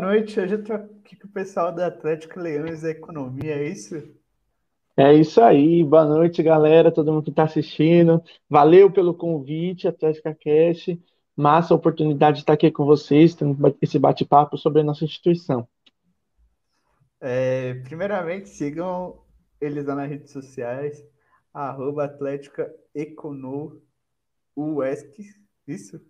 boa noite. Hoje eu tô aqui com o pessoal da Atlético Leões da Economia, é isso? É isso aí, boa noite, galera, todo mundo que está assistindo. Valeu pelo convite, Atlética Cash. Massa oportunidade de estar aqui com vocês, tendo esse bate-papo sobre a nossa instituição. É, primeiramente, sigam eles lá nas redes sociais, arroba Atlética Econo UESC, isso?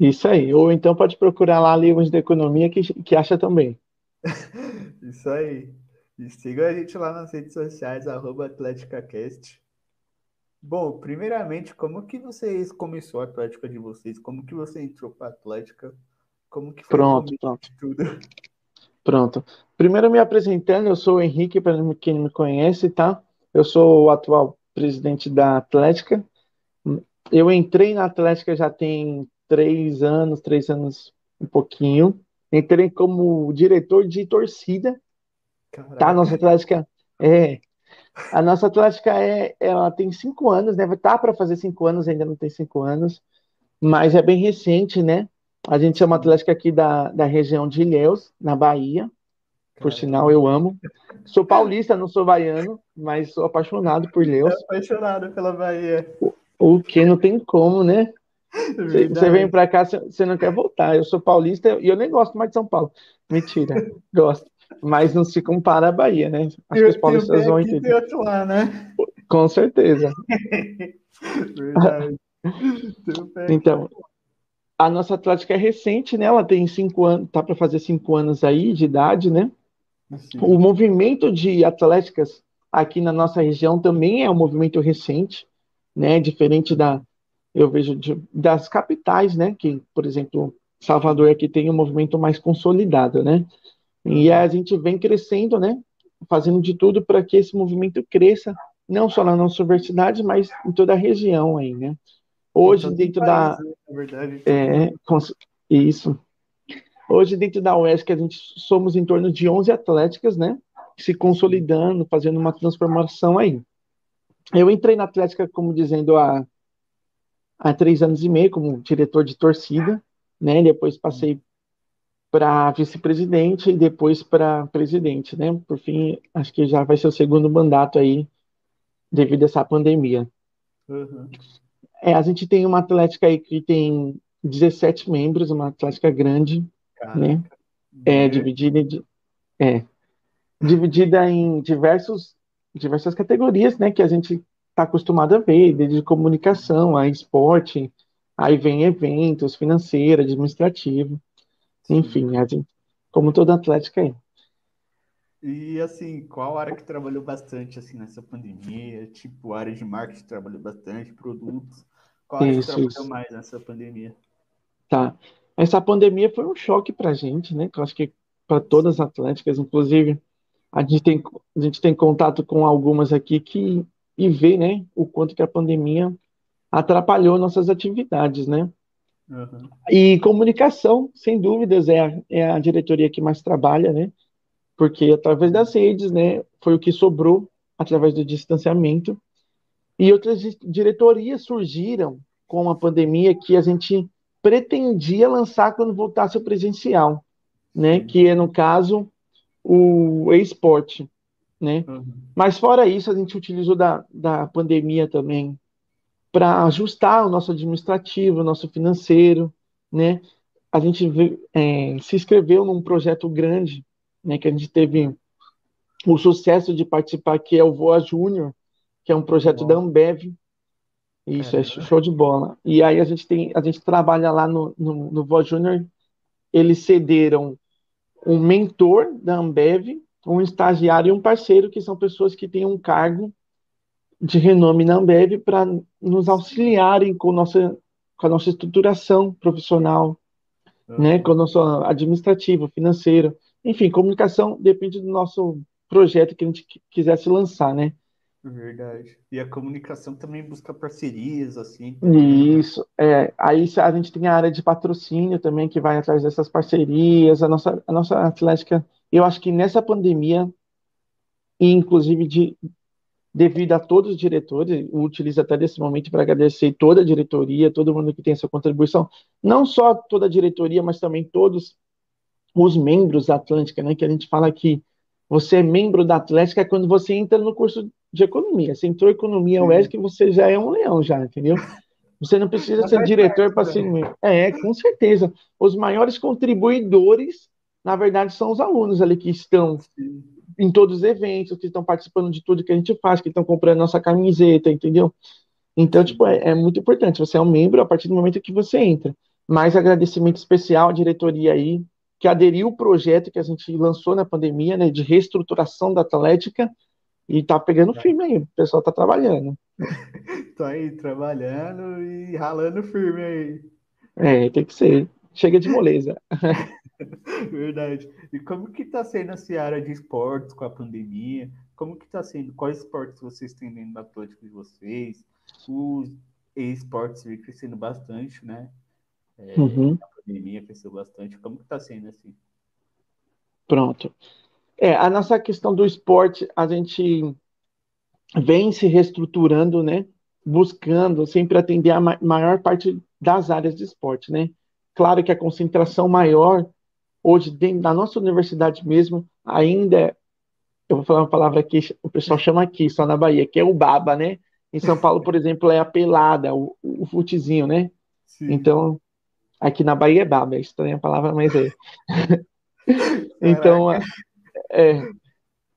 Isso aí. Ou então pode procurar lá livros de economia que, que acha também. Isso aí. E sigam a gente lá nas redes sociais, arroba AtléticaCast. Bom, primeiramente, como que vocês começou a Atlética de vocês? Como que você entrou para a Atlética? Como que foi pronto, pronto. tudo? Pronto. Primeiro me apresentando, eu sou o Henrique, para quem não me conhece, tá? Eu sou o atual presidente da Atlética. Eu entrei na Atlética já tem três anos, três anos um pouquinho. Entrei como diretor de torcida. Caraca. Tá, nossa Atlética é. A nossa Atlética é, ela tem cinco anos, né? Tá para fazer cinco anos, ainda não tem cinco anos, mas é bem recente, né? A gente é uma Atlética aqui da, da região de Ilhéus, na Bahia. Por sinal, eu amo. Sou paulista, não sou baiano, mas sou apaixonado por Ilhéus. apaixonado pela Bahia. O, o que não tem como, né? Você vem para cá, você não quer voltar. Eu sou paulista e eu nem gosto mais de São Paulo. Mentira, gosto. Mas não se compara à Bahia, né? Acho que os paulistas vão entender. Outro lá, né? Com certeza. Verdade. então, a nossa Atlética é recente, né? Ela tem cinco anos, tá para fazer cinco anos aí de idade, né? Sim. O movimento de atléticas aqui na nossa região também é um movimento recente, né? Diferente da, eu vejo de, das capitais, né? Que, por exemplo, Salvador aqui tem um movimento mais consolidado, né? E a gente vem crescendo, né? Fazendo de tudo para que esse movimento cresça, não só na nossa universidade, mas em toda a região aí, né? Hoje, dentro da. Na verdade. É, isso. Hoje, dentro da UESC, a gente somos em torno de 11 atléticas, né? Se consolidando, fazendo uma transformação aí. Eu entrei na Atlética, como dizendo, há há três anos e meio como diretor de torcida, né? Depois passei para vice-presidente e depois para presidente, né? Por fim, acho que já vai ser o segundo mandato aí devido a essa pandemia. Uhum. É, a gente tem uma atlética aí que tem 17 membros, uma atlética grande, Caraca. né? É dividida de, é dividida em diversos diversas categorias, né? Que a gente está acostumado a ver, desde comunicação, a esporte, aí vem eventos, financeiro, administrativo, enfim, a gente, como toda atlética é. E assim, qual área que trabalhou bastante assim nessa pandemia? Tipo, área de marketing trabalhou bastante, produtos. Qual área isso, que trabalhou isso. mais nessa pandemia? Tá. Essa pandemia foi um choque para a gente, né? Eu acho que para todas as atléticas, inclusive, a gente tem, a gente tem contato com algumas aqui que e ver, né, o quanto que a pandemia atrapalhou nossas atividades, né? Uhum. E comunicação, sem dúvidas, é a, é a diretoria que mais trabalha, né? Porque através das redes, né, foi o que sobrou através do distanciamento. E outras diretorias surgiram com a pandemia que a gente pretendia lançar quando voltasse ao presencial, né? Que é, no caso, o esporte né? Uhum. Mas fora isso, a gente utilizou da, da pandemia também para ajustar o nosso administrativo, o nosso financeiro, né? A gente é, se inscreveu num projeto grande, né? Que a gente teve o sucesso de participar, que é o Voa Júnior, que é um projeto da Ambev. Isso, é, é show de bola. E aí a gente tem, a gente trabalha lá no, no, no Voa Júnior, eles cederam um mentor da Ambev um estagiário e um parceiro, que são pessoas que têm um cargo de renome na Ambev para nos auxiliarem com, nossa, com a nossa estruturação profissional, uhum. né, com o nosso administrativo, financeiro. Enfim, comunicação depende do nosso projeto que a gente quisesse lançar, né? Verdade. E a comunicação também busca parcerias, assim. Isso. É, aí a gente tem a área de patrocínio também, que vai atrás dessas parcerias. A nossa, a nossa Atlética eu acho que nessa pandemia, e inclusive de, devido a todos os diretores, eu utilizo até desse momento para agradecer toda a diretoria, todo mundo que tem essa contribuição, não só toda a diretoria, mas também todos os membros da Atlântica, né? Que a gente fala que você é membro da Atlética quando você entra no curso de economia. Você entrou em economia UESC que você já é um leão, já, entendeu? Você não precisa ser diretor para ser membro. É, com certeza. Os maiores contribuidores, na verdade, são os alunos ali que estão Sim. em todos os eventos, que estão participando de tudo que a gente faz, que estão comprando nossa camiseta, entendeu? Então, tipo, é, é muito importante. Você é um membro a partir do momento que você entra. Mais agradecimento especial à diretoria aí, que aderiu o projeto que a gente lançou na pandemia, né, de reestruturação da Atlética, e tá pegando firme aí, o pessoal tá trabalhando. Tô aí trabalhando e ralando firme aí. É, tem que ser. Chega de moleza. Verdade. E como que tá sendo a área de esportes com a pandemia? Como que tá sendo? Quais esportes vocês têm dentro da Atlético de vocês? Os esportes vem crescendo bastante, né? É, uhum. A pandemia cresceu bastante. Como que está sendo assim? Pronto. É, a nossa questão do esporte, a gente vem se reestruturando, né? Buscando sempre atender a maior parte das áreas de esporte, né? Claro que a concentração maior, hoje, dentro da nossa universidade mesmo, ainda eu vou falar uma palavra que o pessoal chama aqui, só na Bahia, que é o baba, né? Em São Paulo, por exemplo, é a pelada, o, o futezinho, né? Sim. Então, Aqui na Bahia é baba, é estranha a palavra, mas é. então, é,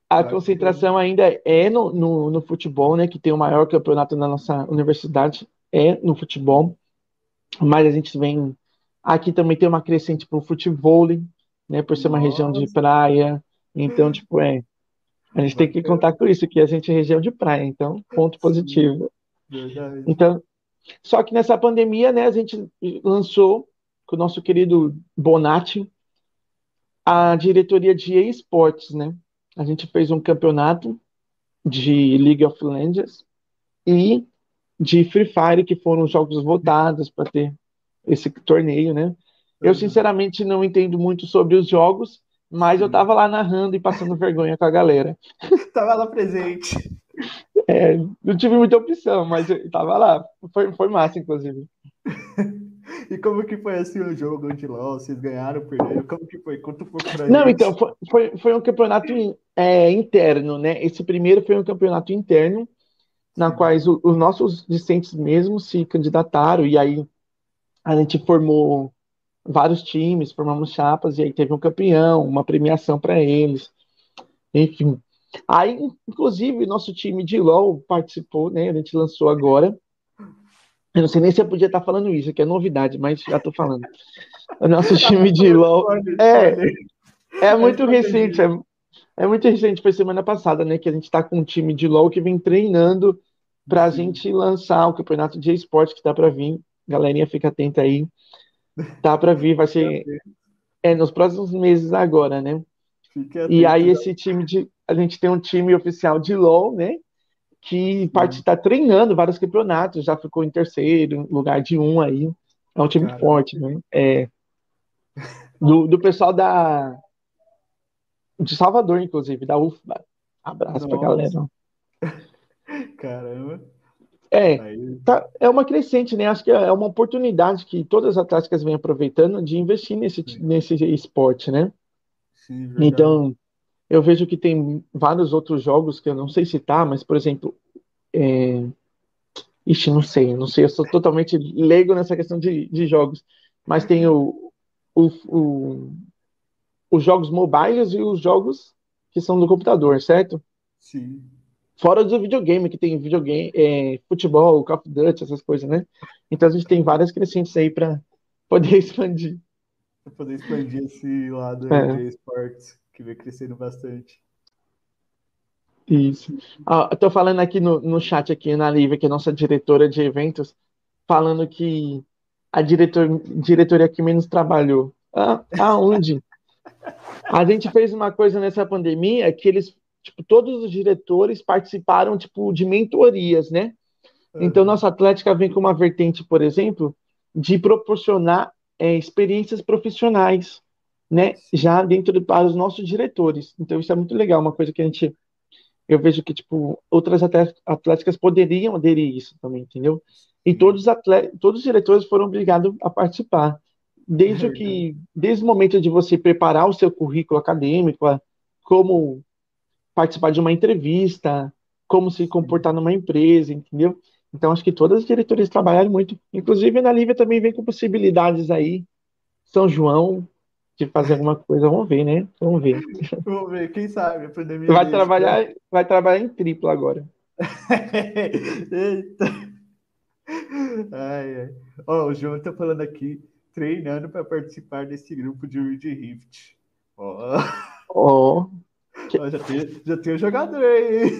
a concentração ainda é no, no, no, futebol, né? Que tem o maior campeonato na nossa universidade, é no futebol. Mas a gente vem. Aqui também tem uma crescente para o futebol, né? Por ser uma nossa. região de praia. Então, tipo, é. A gente tem que contar com isso, que a gente é região de praia, então, ponto positivo. Verdade. Então, só que nessa pandemia, né, a gente lançou com o nosso querido Bonatti, a diretoria de esportes, né? A gente fez um campeonato de League of Legends e de Free Fire, que foram os jogos votados para ter esse torneio, né? Eu, uhum. sinceramente, não entendo muito sobre os jogos, mas eu tava lá narrando e passando vergonha com a galera. tava lá presente. É, não tive muita opção, mas eu tava lá. Foi, foi massa, inclusive. E como que foi assim o jogo de LOL? Vocês ganharam, perderam? Como que foi? Conta um pouco pra Não, gente. então, foi, foi, foi um campeonato é, interno, né? Esse primeiro foi um campeonato interno, na qual os nossos discentes mesmo se candidataram, e aí a gente formou vários times, formamos chapas, e aí teve um campeão, uma premiação para eles, enfim. Aí, inclusive, nosso time de LOL participou, né? A gente lançou agora eu não sei nem se eu podia estar falando isso, que é novidade, mas já estou falando. O nosso time de LOL. É, é muito recente, é, é muito recente, foi semana passada, né? Que a gente está com um time de LOL que vem treinando para a gente lançar o campeonato de esporte que está para vir. Galerinha, fica atenta aí. Tá para vir, vai ser é, nos próximos meses agora, né? E aí, esse time de. A gente tem um time oficial de LOL, né? que está treinando vários campeonatos, já ficou em terceiro, lugar de um aí. É um time Caramba. forte, né? É, do, do pessoal da de Salvador, inclusive, da UFBA. Abraço Nossa. pra galera. Caramba. É, tá, é uma crescente, né? Acho que é uma oportunidade que todas as atléticas vêm aproveitando de investir nesse, nesse esporte, né? Sim, então, eu vejo que tem vários outros jogos que eu não sei citar, mas, por exemplo, é... Ixi, não sei, não sei, eu sou totalmente leigo nessa questão de, de jogos, mas tem o, o, o, os jogos mobiles e os jogos que são do computador, certo? Sim. Fora do videogame, que tem videogame, é, futebol, Call of Duty, essas coisas, né? Então a gente tem várias crescentes aí para poder expandir. Para poder expandir esse lado é. de esportes que vem crescendo bastante. Isso. Ah, tô falando aqui no, no chat aqui na Lívia, que é nossa diretora de eventos, falando que a diretor, diretoria que menos trabalhou. Ah, aonde? a gente fez uma coisa nessa pandemia que eles, tipo, todos os diretores participaram, tipo, de mentorias, né? Então, nossa Atlética vem com uma vertente, por exemplo, de proporcionar é, experiências profissionais né, já dentro para os nossos diretores. Então isso é muito legal, uma coisa que a gente eu vejo que tipo outras atléticas poderiam aderir a isso também, entendeu? E todos os atletas, todos os diretores foram obrigados a participar. desde o que, desde o momento de você preparar o seu currículo acadêmico, como participar de uma entrevista, como se comportar numa empresa, entendeu? Então, acho que todas as diretorias trabalharam muito. Inclusive, na Lívia também vem com possibilidades aí. São João, de fazer alguma coisa, vamos ver, né? Vamos ver. Vamos ver, quem sabe a pandemia. Vai trabalhar, né? vai trabalhar em triplo agora. Eita. Ai, ai. Ó, o João tá falando aqui, treinando para participar desse grupo de Wind Rift. Ó. Ó. Ó, já tem, já tem o jogador aí.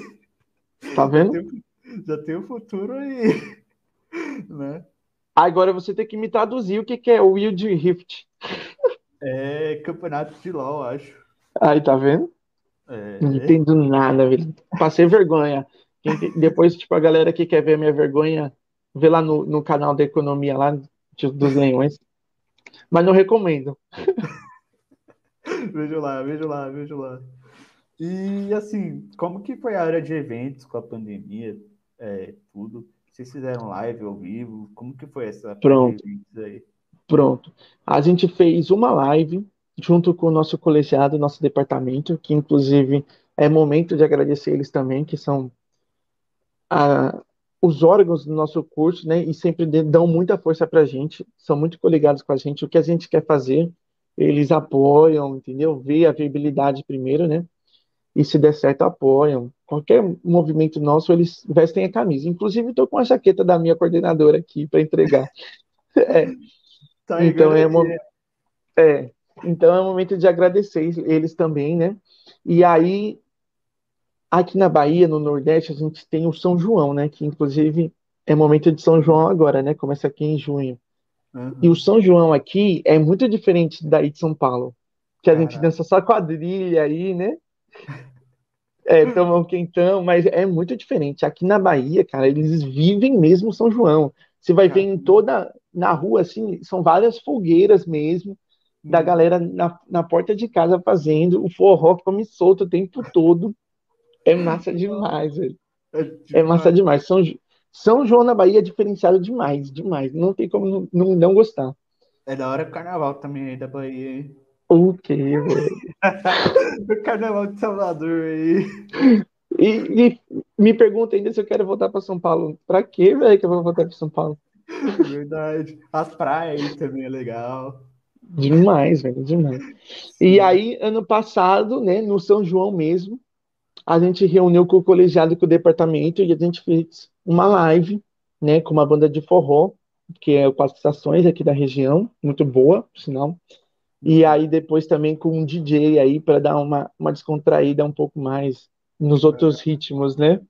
Tá vendo? Já tem, já tem o futuro aí. Né? Agora você tem que me traduzir o que, que é o Wild Rift. É campeonato de LOL, acho. Aí, tá vendo? É. Não entendo nada, velho. Passei vergonha. Depois, tipo, a galera que quer ver a minha vergonha, vê lá no, no canal da economia lá dos leões. Mas não recomendo. vejo lá, vejo lá, vejo lá. E assim, como que foi a área de eventos com a pandemia? É, tudo. Vocês fizeram live ao vivo? Como que foi essa Pronto. aí? Pronto. A gente fez uma live junto com o nosso colegiado, nosso departamento, que inclusive é momento de agradecer eles também, que são a, os órgãos do nosso curso, né, e sempre dão muita força para a gente, são muito coligados com a gente, o que a gente quer fazer, eles apoiam, entendeu? Vê a viabilidade primeiro, né? E se der certo, apoiam. Qualquer movimento nosso, eles vestem a camisa. Inclusive, estou com a jaqueta da minha coordenadora aqui para entregar. é. Tá então, é, mo... é. então é um momento de agradecer eles também, né? E aí, Aqui na Bahia, no Nordeste, a gente tem o São João, né? Que inclusive é momento de São João agora, né? Começa aqui em junho. Uhum. E o São João aqui é muito diferente daí de São Paulo. Que a gente dança só quadrilha aí, né? É, toma um quentão, mas é muito diferente. Aqui na Bahia, cara, eles vivem mesmo São João. Você vai ver em toda, na rua, assim, são várias fogueiras mesmo, da uhum. galera na, na porta de casa fazendo o forró come solto o tempo todo. É massa demais, velho. É, é massa demais. São, São João na Bahia é diferenciado demais, demais. Não tem como não, não, não gostar. É da hora o carnaval também aí da Bahia, hein? O quê, velho? o carnaval de Salvador aí. E, e, me pergunta ainda se eu quero voltar para São Paulo. Pra quê, velho, que eu vou voltar para São Paulo? Verdade. As praias também é legal. Demais, velho, demais. Sim. E aí, ano passado, né, no São João mesmo, a gente reuniu com o colegiado e com o departamento e a gente fez uma live, né, com uma banda de forró, que é o Quatro Estações aqui da região, muito boa, por sinal. E aí depois também com um DJ aí para dar uma, uma descontraída um pouco mais nos outros ritmos, né?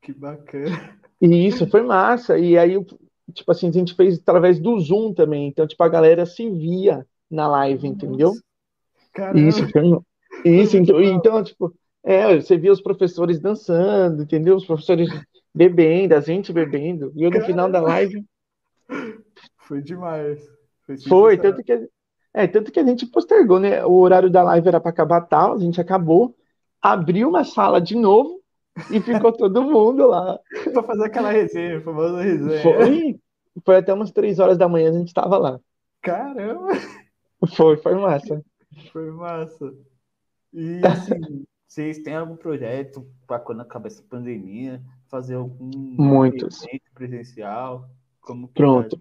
Que bacana. E isso foi massa. E aí, tipo assim, a gente fez através do Zoom também. Então, tipo, a galera se via na live, Nossa. entendeu? Caramba. Isso, isso, então, então, tipo, é, você via os professores dançando, entendeu? Os professores bebendo, a gente bebendo. E eu no final da live. Foi demais. Foi, Foi tanto que, é, tanto que a gente postergou, né? O horário da live era para acabar tal, a gente acabou, abriu uma sala de novo e ficou todo mundo lá. para fazer aquela resenha, famosa resenha. Foi, foi até umas três horas da manhã a gente estava lá. Caramba! Foi, foi massa. Foi massa. E assim, vocês têm algum projeto para quando acabar essa pandemia, fazer algum Muitos. evento presencial? Como Pronto.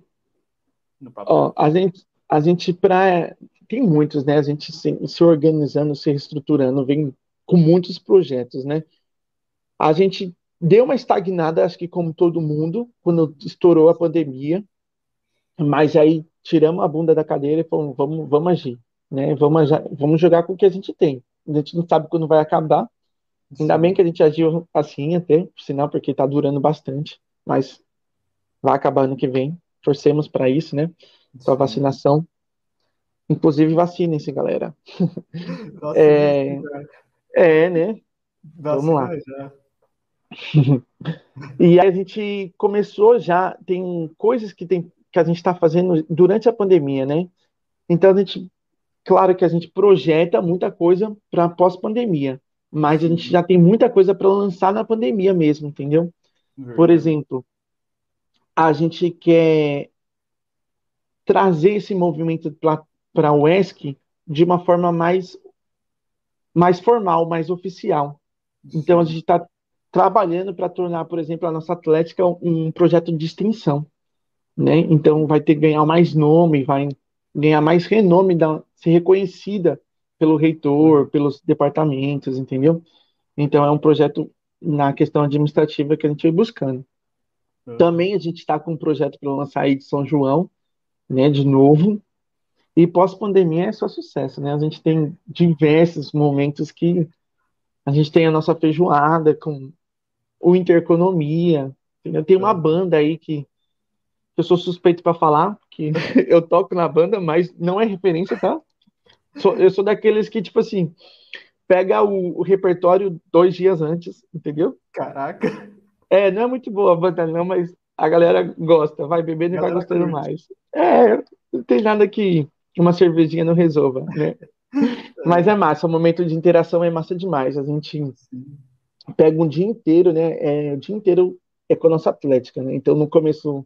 Tá Ó, a gente, a gente para tem muitos, né? A gente se, se organizando, se reestruturando, vem com muitos projetos, né? A gente deu uma estagnada, acho que como todo mundo, quando estourou a pandemia, mas aí tiramos a bunda da cadeira e falamos, vamos, vamos agir, né? Vamos, vamos jogar com o que a gente tem a gente não sabe quando vai acabar. Ainda bem que a gente agiu assim até, por sinal, porque está durando bastante, mas vai acabar ano que vem. Torcemos para isso, né? Para vacinação. Inclusive, vacinem-se, galera. é, é, né? Vamos lá. Já. e aí a gente começou já, tem coisas que, tem, que a gente está fazendo durante a pandemia, né? Então a gente Claro que a gente projeta muita coisa para pós-pandemia, mas a gente já tem muita coisa para lançar na pandemia mesmo, entendeu? Por exemplo, a gente quer trazer esse movimento para o ESC de uma forma mais, mais formal, mais oficial. Então, a gente está trabalhando para tornar, por exemplo, a nossa Atlética um projeto de extensão. Né? Então, vai ter que ganhar mais nome, vai ganhar mais renome, da, ser reconhecida pelo reitor, pelos departamentos, entendeu? Então, é um projeto na questão administrativa que a gente vem buscando. Também a gente está com um projeto para lançar aí de São João, né, de novo. E pós-pandemia é só sucesso, né? A gente tem diversos momentos que a gente tem a nossa feijoada com o Intereconomia. Entendeu? Tem uma banda aí que eu sou suspeito para falar, que eu toco na banda, mas não é referência, tá? eu sou daqueles que, tipo assim, pega o, o, repertório dois dias antes, entendeu? Caraca. É, não é muito boa a banda, não, mas a galera gosta, vai bebendo e vai gostando curte. mais. É, não tem nada que uma cervejinha não resolva, né? mas é massa, o momento de interação é massa demais. A gente pega um dia inteiro, né? É, o dia inteiro é com a nossa atlética, né? Então, no começo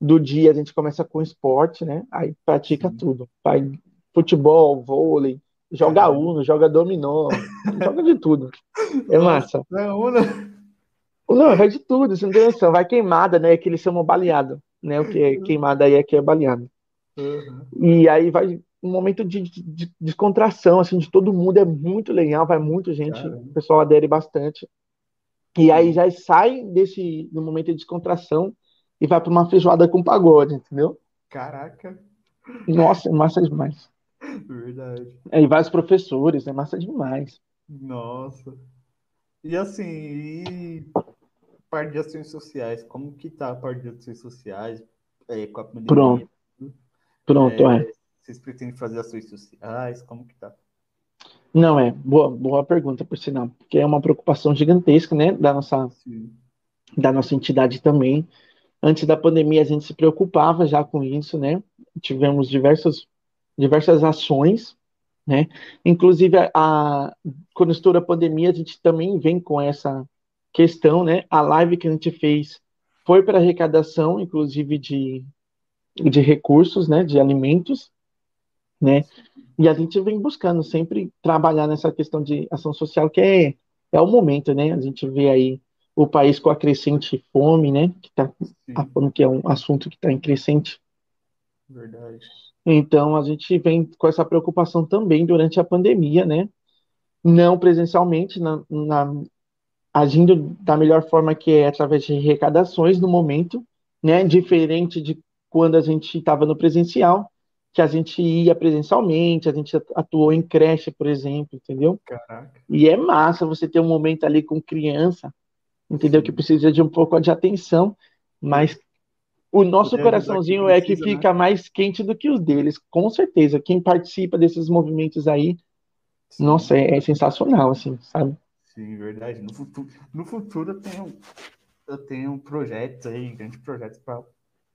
do dia, a gente começa com esporte, né? Aí pratica Sim. tudo. Vai futebol, vôlei, joga Uno, joga dominó, joga de tudo. É massa. É Uno. Não, vai de tudo, você não tem noção. Vai queimada, né? Que eles chamam baleado, né? O que é queimada aí é que é baleado. Uhum. E aí vai um momento de, de, de, descontração, assim, de todo mundo, é muito legal, vai muita gente, Caramba. o pessoal adere bastante. E aí já sai desse no momento de descontração e vai para uma feijoada com pagode, entendeu? Caraca. Nossa, é massa demais. Verdade. É, e vários professores, é massa demais. Nossa. E assim, e parte de ações sociais, como que tá a parte de ações sociais é, com a pandemia? Pronto. Pronto, é, é. Vocês pretendem fazer ações sociais? Como que tá? Não, é, boa, boa pergunta, por sinal, porque é uma preocupação gigantesca, né, da nossa, da nossa entidade também. Antes da pandemia, a gente se preocupava já com isso, né, tivemos diversas, diversas ações, né, inclusive, a, a, quando estoura a pandemia, a gente também vem com essa questão, né, a live que a gente fez foi para arrecadação, inclusive, de, de recursos, né, de alimentos, né? E a gente vem buscando sempre trabalhar nessa questão de ação social, que é, é o momento, né? A gente vê aí o país com a crescente fome, né? Que tá, a fome que é um assunto que está em crescente. Verdade. Então a gente vem com essa preocupação também durante a pandemia, né? Não presencialmente, na, na agindo da melhor forma que é através de arrecadações no momento, né? Diferente de quando a gente estava no presencial, que a gente ia presencialmente, a gente atuou em creche, por exemplo, entendeu? Caraca. E é massa você ter um momento ali com criança, entendeu? Sim. Que precisa de um pouco de atenção, mas o nosso coraçãozinho é que fica né? mais quente do que os deles, com certeza. Quem participa desses movimentos aí, Sim. nossa, é, é, sensacional, assim, sabe? Sim, verdade. No futuro, no futuro eu tenho, eu tenho projetos aí, grandes projetos para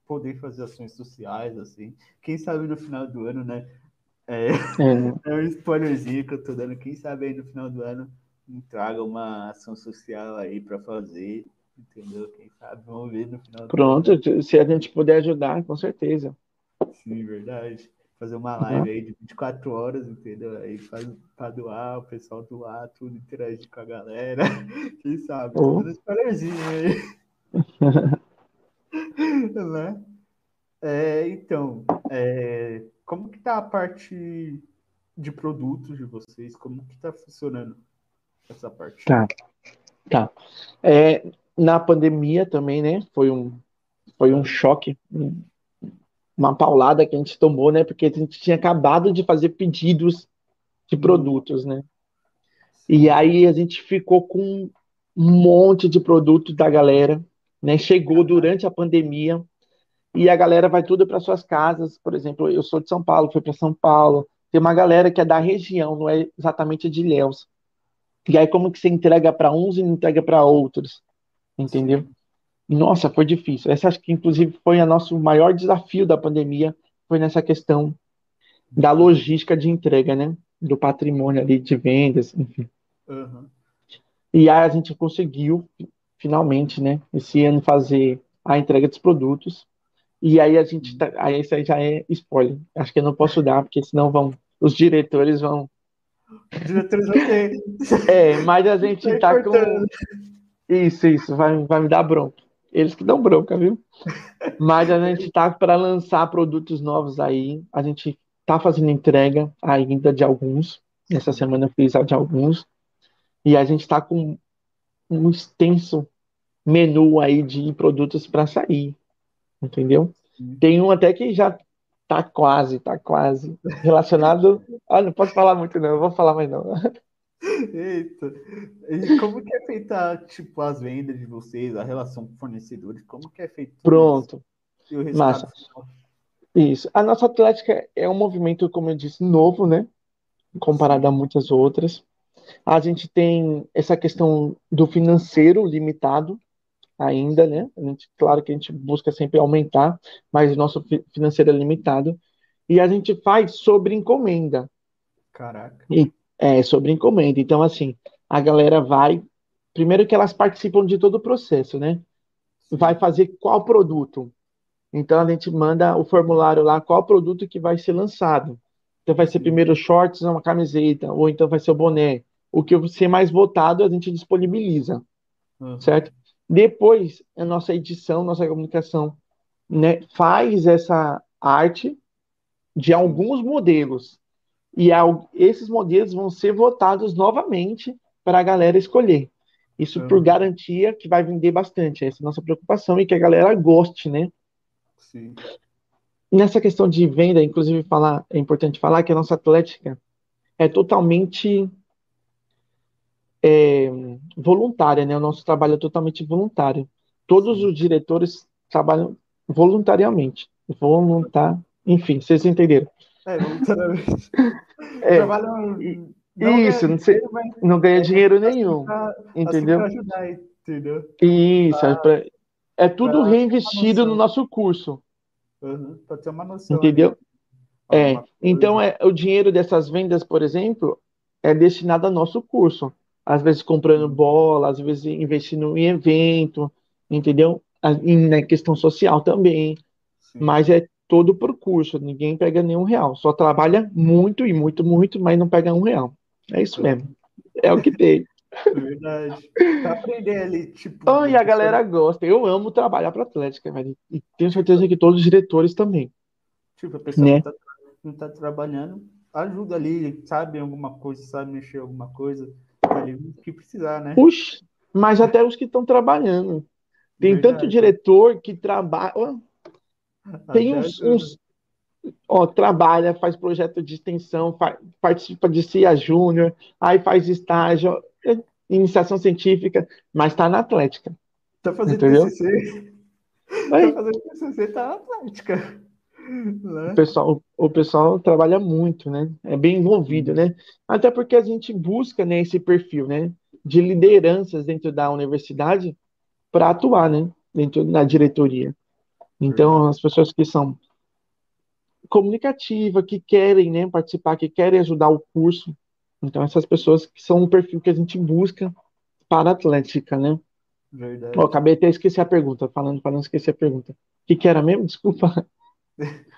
poder fazer ações sociais, assim. Quem sabe no final do ano, né? É, é. é um spoilerzinho que eu tô dando. Quem sabe aí no final do ano traga uma ação social aí para fazer, entendeu? Quem sabe, vamos ver no final Pronto, ano. se a gente puder ajudar, com certeza. Sim, verdade. Fazer uma live uhum. aí de 24 horas, entendeu? Aí faz para doar, o pessoal doar, tudo, interagir com a galera. Quem sabe? Oh. Spoilerzinho aí. né? É, então, é, como que tá a parte de produtos de vocês? Como que tá funcionando essa parte? Tá, tá. É, na pandemia também, né? Foi um, foi um choque, uma paulada que a gente tomou, né? Porque a gente tinha acabado de fazer pedidos de hum. produtos, né? E aí a gente ficou com um monte de produto da galera né? Chegou durante a pandemia e a galera vai tudo para suas casas. Por exemplo, eu sou de São Paulo, fui para São Paulo. Tem uma galera que é da região, não é exatamente de Ilhéus. E aí como que você entrega para uns e não entrega para outros? Entendeu? Nossa, foi difícil. Essa acho que inclusive foi o nosso maior desafio da pandemia, foi nessa questão da logística de entrega, né? Do patrimônio ali de vendas, enfim. Uhum. E aí a gente conseguiu finalmente, né, esse ano fazer a entrega dos produtos. E aí a gente tá, aí isso aí já é spoiler. Acho que eu não posso dar, porque senão vão os diretores vão Os diretores vão ter. É, mas a gente Tá tá com isso, isso vai, vai me dar bronca. Eles que dão bronca, viu? Mas a gente tá para lançar produtos novos aí. A gente tá fazendo entrega ainda de alguns. Essa semana eu fiz a de alguns. E a gente tá com um extenso menu aí de produtos para sair, entendeu? Tem um até que já tá quase, tá quase relacionado. Ah, não posso falar muito não, eu vou falar mais não. Eita. E como que é feita, tipo, as vendas de vocês, a relação com fornecedores? Como que é feito Pronto, isso? Massa. Isso. A nossa Atlética é um movimento, como eu disse, novo, né? Comparado a muitas outras. A gente tem essa questão do financeiro limitado ainda, né? A gente, claro que a gente busca sempre aumentar, mas o nosso fi- financeiro é limitado. E a gente faz sobre encomenda. Caraca. E é sobre encomenda. Então, assim, a galera vai. Primeiro que elas participam de todo o processo, né? Vai fazer qual produto. Então a gente manda o formulário lá, qual produto que vai ser lançado. Então vai ser primeiro shorts, uma camiseta, ou então vai ser o boné. O que ser mais votado a gente disponibiliza, Uhum. certo? Depois, a nossa edição, nossa comunicação, né, faz essa arte de alguns modelos. E al- esses modelos vão ser votados novamente para a galera escolher. Isso por Uhum. garantia que vai vender bastante. Essa é a nossa preocupação e que a galera goste, né? Sim. Nessa questão de venda, inclusive falar, é importante falar que a nossa Atlética é totalmente é, voluntária, né? O nosso trabalho é totalmente voluntário. Todos os diretores trabalham voluntariamente. Voluntar, enfim, vocês entenderam. É, voluntariamente. É, Trabalham. não isso, ganham não sei- dinheiro, não ganha dinheiro assim nenhum, pra, assim entendeu? pra ajudar, entendeu? Isso, é, pra- é tudo pra ter uma reinvestido no nosso curso, Uhum. Pra ter uma noção entendeu? ali. É, então é, o dinheiro dessas vendas, por exemplo, é destinado ao nosso curso. Às vezes comprando bola, às vezes investindo em evento, entendeu? Na questão social também, Sim. mas é todo por curso, ninguém pega nenhum real. Só trabalha muito e muito, muito, mas não pega um real. É isso mesmo. É o que tem. É verdade. Pra aprender ali, tipo. Oh, e a galera gosta. Eu amo trabalhar para Atlética, velho. E tenho certeza que todos os diretores também. Tipo, a pessoa Né? que tá, não tá trabalhando, ajuda ali, sabe alguma coisa, sabe mexer alguma coisa, tá ali o que precisar, né? Puxa, mas até os que estão trabalhando. Tem Verdade. tanto diretor que trabalha. ó, Tem Até uns, uns- ó, trabalha, faz projeto de extensão, participa de CIA Júnior, aí faz estágio, é, iniciação científica, mas está na Atlética. Tá fazendo Entendeu? TCC, Aí, tá fazendo TCC, tá na o Né? pessoal, o pessoal trabalha muito, né? É bem envolvido, né? Até porque a gente busca, né, esse perfil, né, de lideranças dentro da universidade para atuar, né, dentro da diretoria. Então, as pessoas que são comunicativas, que querem, né, participar, que querem ajudar o curso. Então, essas pessoas que são o perfil que a gente busca para a Atlética, né? Verdade. Ó, acabei até esquecer a pergunta, falando para não esquecer a pergunta. O que que era mesmo? Desculpa.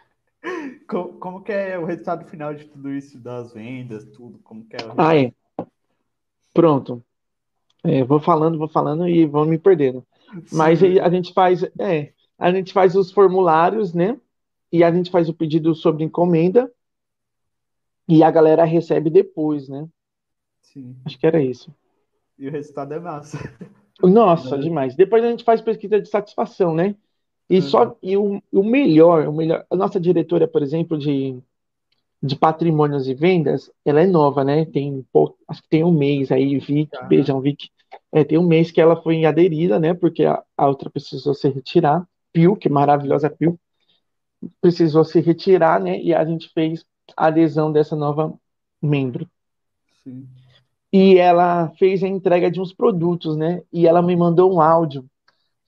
Como, como que é o resultado final de tudo isso, das vendas, tudo? Como que é o Ah, é. Pronto. É, vou falando, vou falando e vão me perdendo. Mas Sim. aí a gente faz, é, a gente faz os formulários, né? E a gente faz o pedido sobre encomenda e a galera recebe depois, né? Sim. Acho que era isso. E o resultado é massa. Nossa, Né? demais. Depois a gente faz pesquisa de satisfação, né? E Uhum. só e o, o melhor, o melhor, a nossa diretora, por exemplo, de, de patrimônios e vendas, ela é nova, né? Tem pouco, acho que tem um mês aí, Vic, Aham. beijão, Vic. É, tem um mês que ela foi aderida, né? Porque a, a outra precisou se retirar. Que maravilhosa Pio, precisou se retirar, né? E a gente fez a adesão dessa nova membro. Sim. E ela fez a entrega de uns produtos, né? E ela me mandou um áudio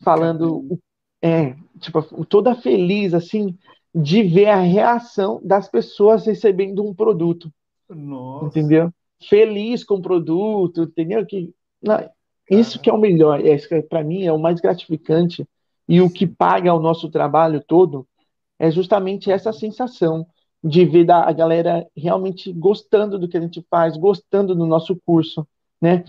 falando, é, tipo, toda feliz, assim, de ver a reação das pessoas recebendo um produto, Nossa. entendeu? Feliz com o produto, entendeu? Que, não, isso que é o melhor, é, para mim é o mais gratificante, E o que paga o nosso trabalho todo é justamente essa sensação de ver a galera realmente gostando do que a gente faz, gostando do nosso curso, né?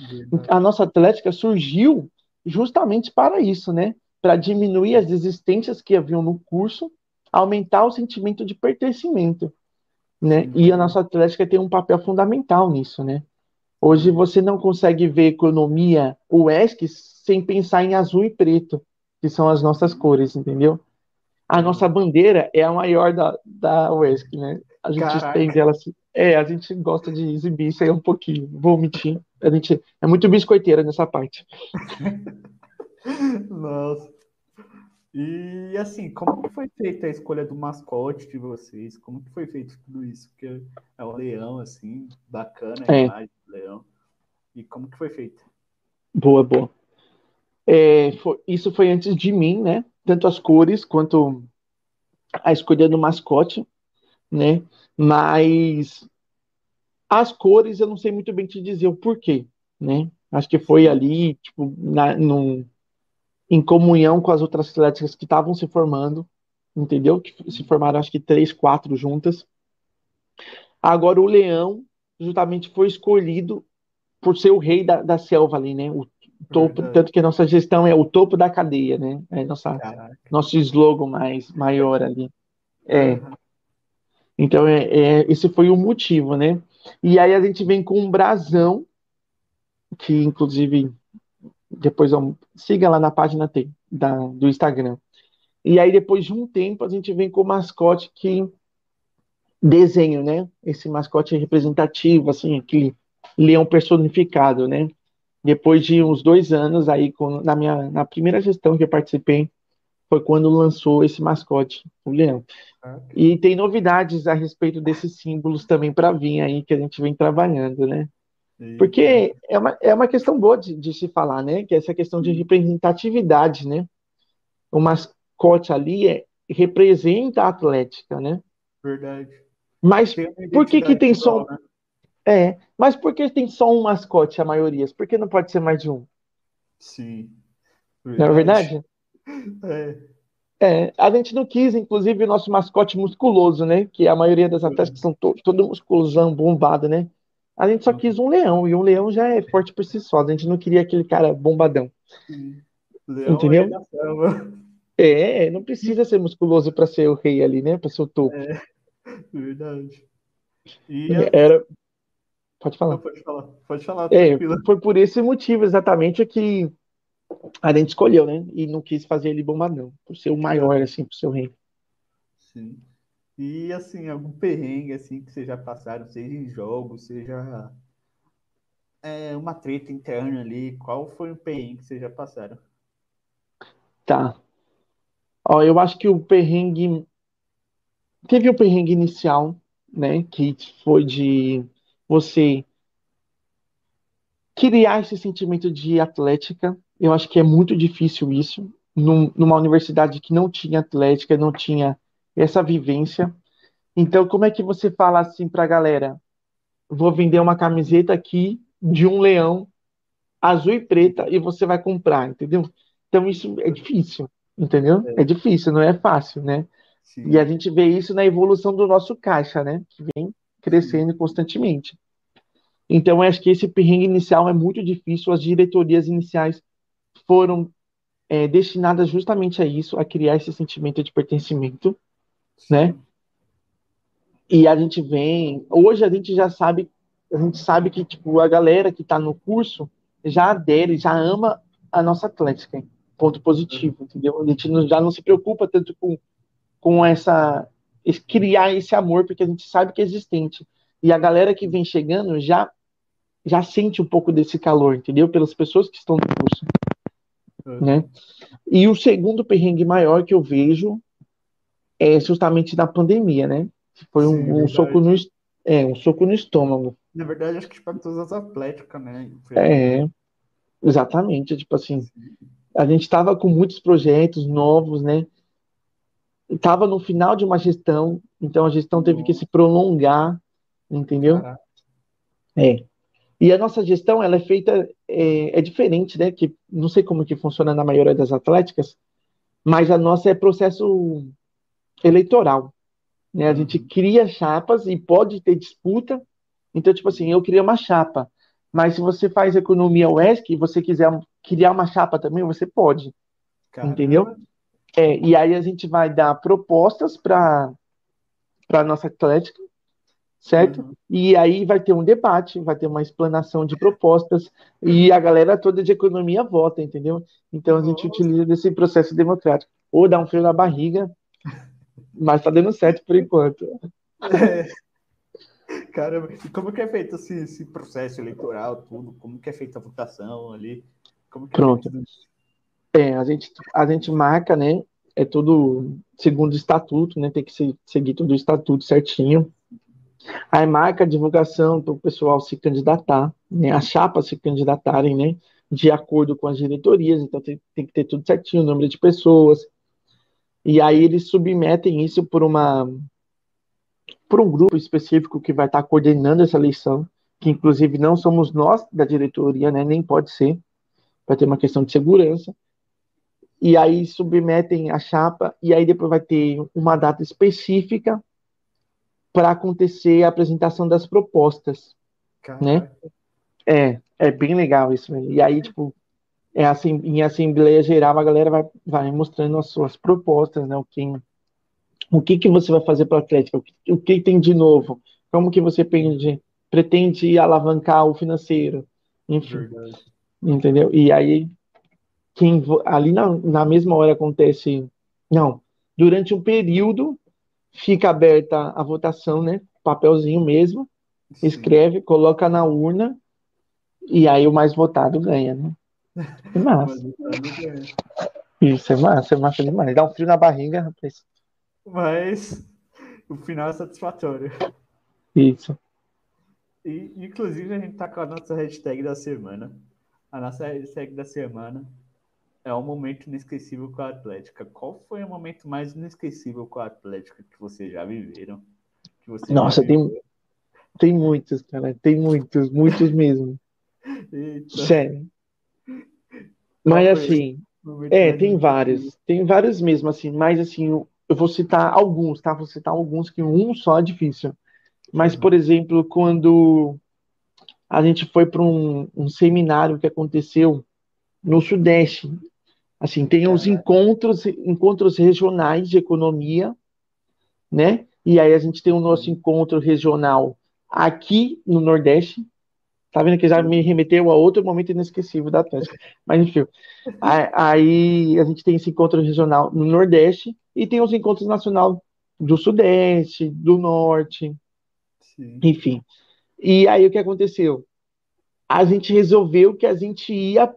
A nossa atlética surgiu justamente para isso, né? Para diminuir as desistências que haviam no curso, aumentar o sentimento de pertencimento, né? E a nossa atlética tem um papel fundamental nisso, né? Hoje você não consegue ver economia UESC sem pensar em azul e preto, que são as nossas cores, entendeu? A nossa bandeira é a maior da, da UESC, né? A gente Caraca. estende ela assim. É, a gente gosta de exibir isso aí um pouquinho. Vou omitir. A gente é muito biscoiteira nessa parte. Nossa. E assim, como que foi feita a escolha do mascote de vocês? Como que foi feito tudo isso? Porque é um leão, assim, bacana a é. imagem do leão. E como que foi feito? Boa, boa. É, foi, isso foi antes de mim, né? tanto as cores quanto a escolha do mascote, né? Mas as cores eu não sei muito bem te dizer o porquê, né? Acho que foi ali, tipo, na, no, em comunhão com as outras atléticas que estavam se formando, entendeu? Que se formaram acho que três, quatro juntas. Agora o leão justamente foi escolhido por ser o rei da, da selva ali, né? O, topo, tanto que a nossa gestão é o topo da cadeia, né? É nossa, nosso slogan mais maior ali. É. Então, é, é, esse foi o motivo, né? E aí a gente vem com um brasão, que inclusive depois siga lá na página T, da, do Instagram. E aí depois de um tempo a gente vem com o mascote que desenho, né? Esse mascote representativo, assim, aquele leão personificado, né? Depois de uns dois anos, aí, na minha na primeira gestão que eu participei, foi quando lançou esse mascote, o leão. Ah. E tem novidades a respeito desses símbolos também para vir aí, que a gente vem trabalhando, né? Porque é uma, é uma questão boa de, de se falar, né? Que é essa questão de representatividade, né? O mascote ali é, representa a Atlética, né? Verdade. Mas por que que tem só... Né? É, mas por que tem só um mascote, a maioria? Por que não pode ser mais de um? Sim. Verdade. Não é verdade? É. É, a gente não quis, inclusive, o nosso mascote musculoso, né? Que a maioria das atletas são to todo musculosão, bombado, né? A gente só quis um leão, e um leão já é forte por si só. A gente não queria aquele cara bombadão. Leão Entendeu? É, não precisa ser musculoso para ser o rei ali, né? Para ser o topo. É, verdade. E Era, Pode falar. Não, pode falar. Pode falar. É, foi por esse motivo exatamente que a gente escolheu, né? E não quis fazer ele bombadão, por ser o maior, assim, pro seu rei. Sim. E, assim, algum perrengue, assim, que vocês já passaram, seja em jogos, seja é, uma treta interna ali, qual foi o perrengue que vocês já passaram? Tá. Ó, eu acho que o perrengue... Teve o perrengue inicial, né, que foi de você criar esse sentimento de atlética. Eu acho que é muito difícil isso, num, numa universidade que não tinha atlética, não tinha essa vivência. Então, como é que você fala assim para a galera? Vou vender uma camiseta aqui de um leão azul e preta e você vai comprar, entendeu? Então, isso é difícil, entendeu? É, é difícil, não é fácil, né? Sim. E a gente vê isso na evolução do nosso caixa, né? Que vem crescendo constantemente. Então, eu acho que esse perrengue inicial é muito difícil. As diretorias iniciais foram é, destinadas justamente a isso, a criar esse sentimento de pertencimento, né? E a gente vem, hoje a gente já sabe, a gente sabe que tipo a galera que está no curso já adere, já ama a nossa Atlética, ponto positivo, entendeu? A gente não, já não se preocupa tanto com com essa criar esse amor, porque a gente sabe que é existente. E a galera que vem chegando já já sente um pouco desse calor, entendeu? Pelas pessoas que estão no curso. É. Né? E o segundo perrengue maior que eu vejo é justamente na pandemia, né? Foi um, Sim, um soco no é, um soco no estômago. Na verdade, acho que para todas as atléticas, né? É, exatamente. Tipo assim, Sim. a gente estava com muitos projetos novos, né? Estava no final de uma gestão, então a gestão teve que se prolongar, entendeu? Caraca. É. E a nossa gestão, ela é feita, é, é, diferente, né? Que não sei como que funciona na maioria das atléticas, mas a nossa é processo eleitoral. Né? A gente cria chapas e pode ter disputa. Então, tipo assim, eu criei uma chapa, mas se você faz economia UESC e você quiser criar uma chapa também, você pode. Caramba. Entendeu? É, e aí a gente vai dar propostas para a nossa atlética, certo? Uhum. E aí vai ter um debate, vai ter uma explanação de propostas e a galera toda de economia vota, entendeu? Então a gente utiliza desse processo democrático. Ou dá um frio na barriga, mas tá dando certo por enquanto. É. Caramba, e como que é feito esse, esse, processo eleitoral, tudo? Como que é feita a votação ali? Como que é Pronto. É, a gente, a gente marca, né? É tudo segundo o estatuto, né? Tem que seguir todo o estatuto certinho. Aí marca a divulgação para o pessoal se candidatar, né? As chapas se candidatarem, né? De acordo com as diretorias, então tem, tem que ter tudo certinho, o número de pessoas. E aí eles submetem isso por uma por um grupo específico que vai estar coordenando essa eleição, que inclusive não somos nós da diretoria, né? Nem pode ser, vai ter uma questão de segurança e aí submetem a chapa, e aí depois vai ter uma data específica para acontecer a apresentação das propostas, né? É, é bem legal isso. Né? E aí, tipo, é assim, em Assembleia Geral, a galera vai, vai mostrando as suas propostas, né? O que, o que, que você vai fazer para a Atlética, o que, o que tem de novo, como que você pretende, pretende alavancar o financeiro, enfim. Verdade. Entendeu? E aí quem ali na, na mesma hora acontece, não, durante um período fica aberta a votação, né? Papelzinho mesmo, Sim. escreve, coloca na urna e aí o mais votado ganha, né? É massa. Isso é massa, é massa demais. Dá um frio na barriga, rapaz. Mas o final é satisfatório. Isso. E, inclusive, a gente tá com a nossa hashtag da semana. A nossa hashtag da semana é um momento inesquecível com a Atlética. Qual foi o momento mais inesquecível com a Atlética que vocês já viveram? Você Nossa, já tem, tem muitos, cara. Tem muitos, muitos mesmo. Eita. Sério. Mas assim, é, tem vários. Tem vários mesmo, assim, mas assim, eu, eu vou citar alguns, tá? Vou citar alguns que um só é difícil. Mas, por exemplo, quando a gente foi para um, um seminário que aconteceu no Sudeste, Assim, tem os encontros, encontros regionais de economia, né? E aí a gente tem o nosso encontro regional aqui no Nordeste. Tá vendo que já me remeteu a outro momento inesquecível da Atlântica. Mas enfim, aí a gente tem esse encontro regional no Nordeste e tem os encontros nacional do Sudeste, do Norte, Sim. enfim. E aí o que aconteceu? A gente resolveu que a gente ia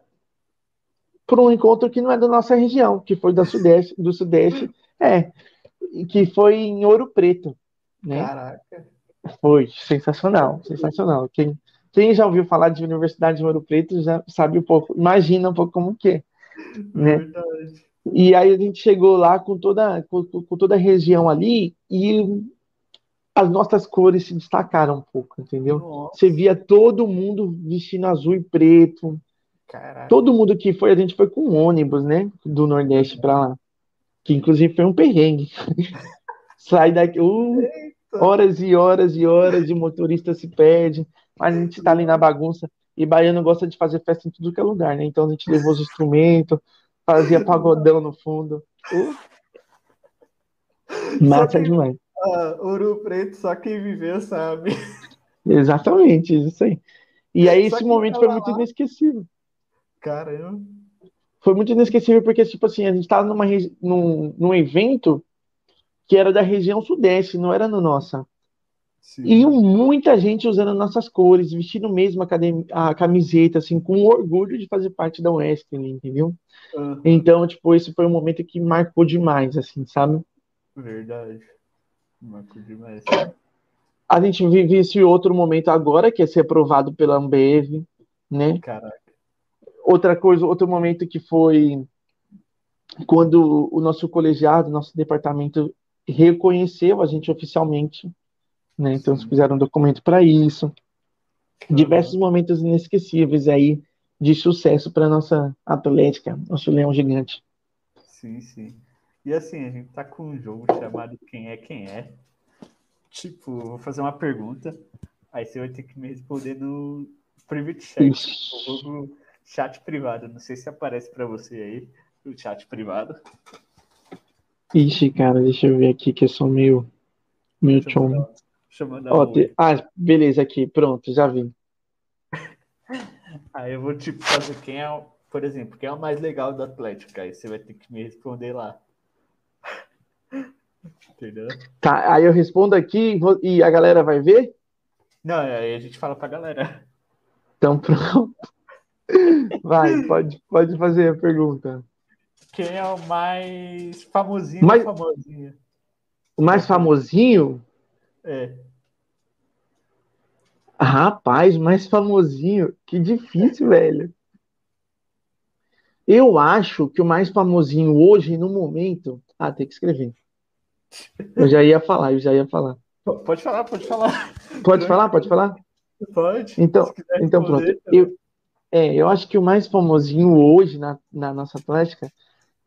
por um encontro que não é da nossa região, que foi da Sudeste, do Sudeste, é, que foi em Ouro Preto. Né? Caraca. Foi sensacional, sensacional. Quem, quem já ouviu falar de Universidade de Ouro Preto já sabe um pouco, imagina um pouco como que é. Né? Verdade. E aí a gente chegou lá com toda, com, com toda a região ali e as nossas cores se destacaram um pouco, entendeu? Nossa. Você via todo mundo vestindo azul e preto, Caraca. Todo mundo que foi, a gente foi com ônibus, né? Do Nordeste para lá. Que inclusive foi um perrengue. Sai daqui, uh, horas e horas e horas de motorista se perde, mas a gente tá ali na bagunça. E baiano gosta de fazer festa em tudo que é lugar, né? Então a gente levou os instrumentos, fazia pagodão no fundo. Uh. Massa demais. Uh, Ouro Preto, só quem viveu sabe. Exatamente, isso aí. E aí só esse momento foi muito lá. inesquecível. Caramba. Foi muito inesquecível porque, tipo assim, a gente estava numa, num, num evento que era da região sudeste, não era no nossa. Sim. E muita gente usando nossas cores, vestindo mesmo a, a, camiseta, assim, com orgulho de fazer parte da Wesley, entendeu? Uhum. Então, tipo, esse foi um momento que marcou demais, assim, sabe? Verdade. Marcou demais. A gente vive esse outro momento agora, que é ser aprovado pela Ambev, né? Caraca. Outra coisa, outro momento que foi quando o nosso colegiado, nosso departamento reconheceu a gente oficialmente, né? Então, eles fizeram um documento para isso. Diversos momentos inesquecíveis aí de sucesso para nossa Atlética, nosso leão gigante. Sim, sim. E assim, a gente tá com um jogo chamado Quem é Quem é. Tipo, vou fazer uma pergunta, aí você vai ter que me responder no private chat, o jogo chat privado. Não sei se aparece para você aí o chat privado. Ixi, cara, deixa eu ver aqui que eu sou meio, meio Deixa eu chom. mandar, deixa eu mandar Ó, um te- Ah, beleza, aqui, pronto, já vi. Aí eu vou tipo fazer quem é, por exemplo, quem é o mais legal do Atlético. Aí você vai ter que me responder lá. Entendeu? Tá, aí eu respondo aqui vou- e a galera vai ver? Não, aí a gente fala pra galera. Então pronto. Vai, pode, pode fazer a pergunta. Quem é o mais famosinho Mais- ou famosinha? O mais famosinho? É. Rapaz, mais famosinho. Que difícil, velho. Eu acho que o mais famosinho hoje, no momento. Ah, tem que escrever. Eu já ia falar, eu já ia falar. Pode falar, pode falar. Pode falar? Pode falar? Pode. Então, então pronto. Eu, é, eu acho que o mais famosinho hoje na, na nossa Atlética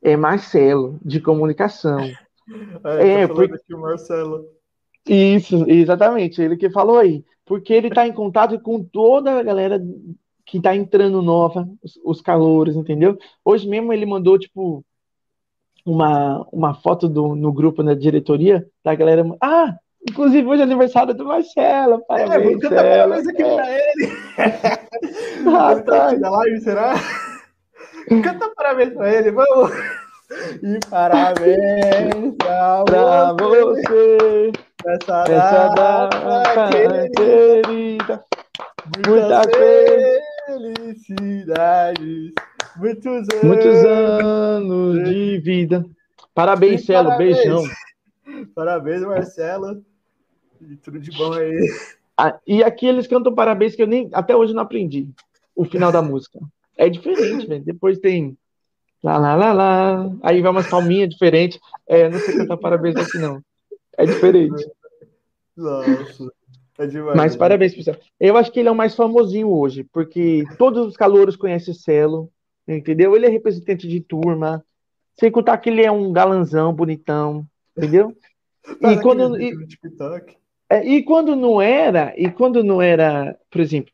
é Marcelo, de comunicação. É, É, tá falando porque- aqui o Marcelo. Isso, exatamente, ele que falou aí. Porque ele está em contato com toda a galera que está entrando nova, os, os calouros, entendeu? Hoje mesmo ele mandou, tipo, uma, uma foto do, no grupo da diretoria da galera. Ah, inclusive hoje é aniversário do Marcelo, É, parabéns, vou cantar parabéns aqui É. pra ele. Ah, tá tá. na live, será? Canta parabéns pra ele, vamos! E parabéns pra Pra você nessa essa data data querida. querida. Muitas Muita felicidades, muitos anos. Muitos anos de vida. Parabéns, Celo. Beijão. Parabéns, Marcelo. E tudo de bom aí. Ah, e aqui eles cantam parabéns que eu nem até hoje não aprendi o final da música. É diferente, velho. Depois tem lá lá lá lá. Aí vai umas palminhas diferentes. É, eu não sei cantar parabéns aqui não. É diferente. Nossa, é demais. Mas né? parabéns pro Celo. Eu acho que ele é o mais famosinho hoje, porque todos os calouros conhecem o Celo, entendeu? Ele é representante de turma. Sem contar que ele é um galanzão, bonitão, entendeu? E quando, aquele e. É, e quando não era, e quando não era, por exemplo,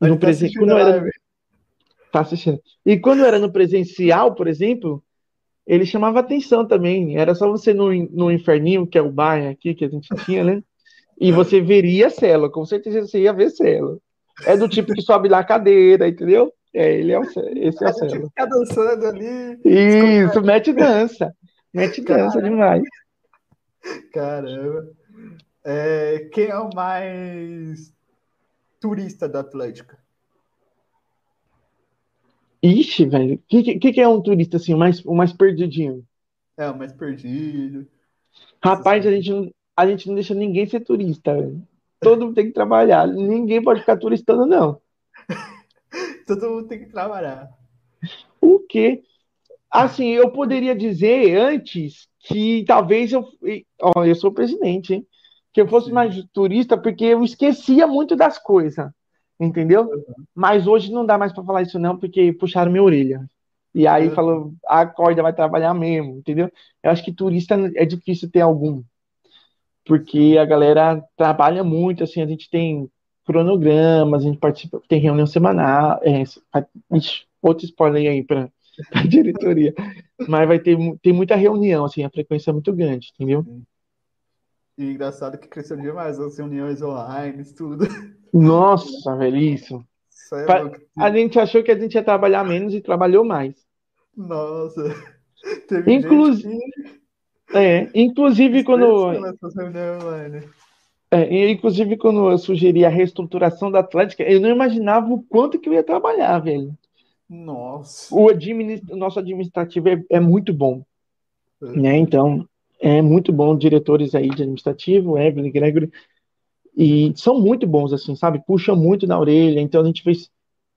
A no tá presen... assistindo quando a era, live. tá assistindo. E quando era no presencial, por exemplo, ele chamava atenção também. Era só você no, no Inferninho, que é o bar aqui que a gente tinha, né? E você veria Celo, com certeza você ia ver Celo. É do tipo que sobe lá a cadeira, entendeu? É, ele é o, esse é A gente Celo. fica dançando ali. Isso, mete dança. Mete dança demais. Caramba. É, quem é o mais turista da Atlética? Ixi, velho. O que, que, que é um turista assim, o mais, o mais perdidinho? É, o mais perdido. Rapaz, a gente, não- a gente não deixa ninguém ser turista, velho. Todo mundo tem que trabalhar. Ninguém pode ficar turistando, não. Todo mundo tem que trabalhar. O quê? Assim, eu poderia dizer antes que talvez eu. Ó, eu sou presidente, hein? Que eu fosse mais turista porque eu esquecia muito das coisas. Entendeu? Mas hoje não dá mais pra falar isso, não, porque puxaram minha orelha. E aí Uhum. falou, acorda, vai trabalhar mesmo, entendeu? Eu acho que turista é difícil ter algum. Porque a galera trabalha muito, assim, a gente tem cronogramas, a gente participa, tem reunião semanal, é, outro spoiler aí para a diretoria. Mas vai ter, tem muita reunião, assim, a frequência é muito grande, entendeu? E engraçado que cresceu demais as reuniões online, tudo. Nossa, velho, isso. É. A gente achou que a gente ia trabalhar menos e trabalhou mais. Nossa. Teve Inclu- gente que É, inclusive quando, é, inclusive quando eu sugeri a reestruturação da Atlética, eu não imaginava o quanto que eu ia trabalhar, velho. Nossa. O, administ- o nosso administrativo é, é muito bom, né? Então, é muito bom diretores aí de administrativo, Evelyn, Gregory, e são muito bons, assim, sabe? Puxam muito na orelha, então a gente fez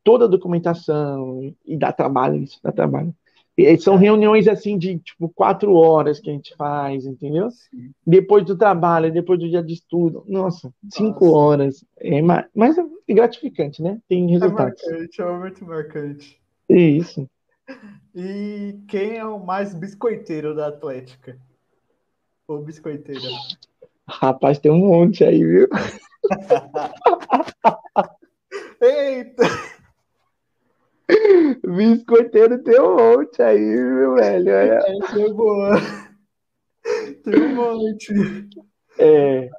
toda a documentação e dá trabalho, isso dá trabalho. E são reuniões, assim, de, tipo, quatro horas que a gente faz, entendeu? Sim. Depois do trabalho, depois do dia de estudo, nossa, cinco Nossa. horas, é, ma- mas é gratificante, né? Tem É resultados. marcante, é muito marcante. Isso. E quem é o mais biscoiteiro da Atlética? Ou biscoiteira? Rapaz, tem um monte aí, viu? Eita! Biscoiteiro tem um monte aí, viu, velho? É. É boa. Tem um monte. É.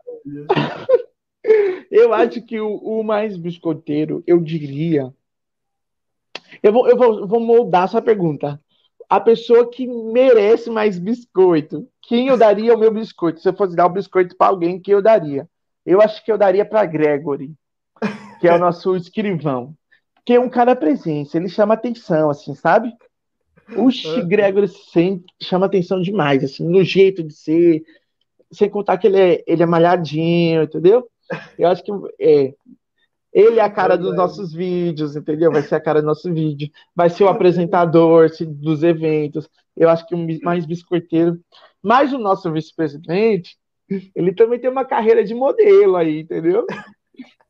Eu acho que o, o mais biscoiteiro, eu diria. Eu vou, eu vou, vou moldar essa pergunta. A pessoa que merece mais biscoito. Quem eu daria o meu biscoito? Se eu fosse dar o biscoito para alguém, que eu daria? Eu acho que eu daria para Gregory, que é o nosso escrivão. Que é um cara presença, ele chama atenção, assim, sabe? O Gregory sempre chama atenção demais, assim, no jeito de ser, sem contar que ele é, ele é malhadinho, entendeu? Eu acho que é, ele é a cara dos nossos vídeos, entendeu? Vai ser a cara do nosso vídeo. Vai ser o apresentador dos eventos. Eu acho que o mais biscoiteiro. Mas o nosso vice-presidente, ele também tem uma carreira de modelo aí, entendeu?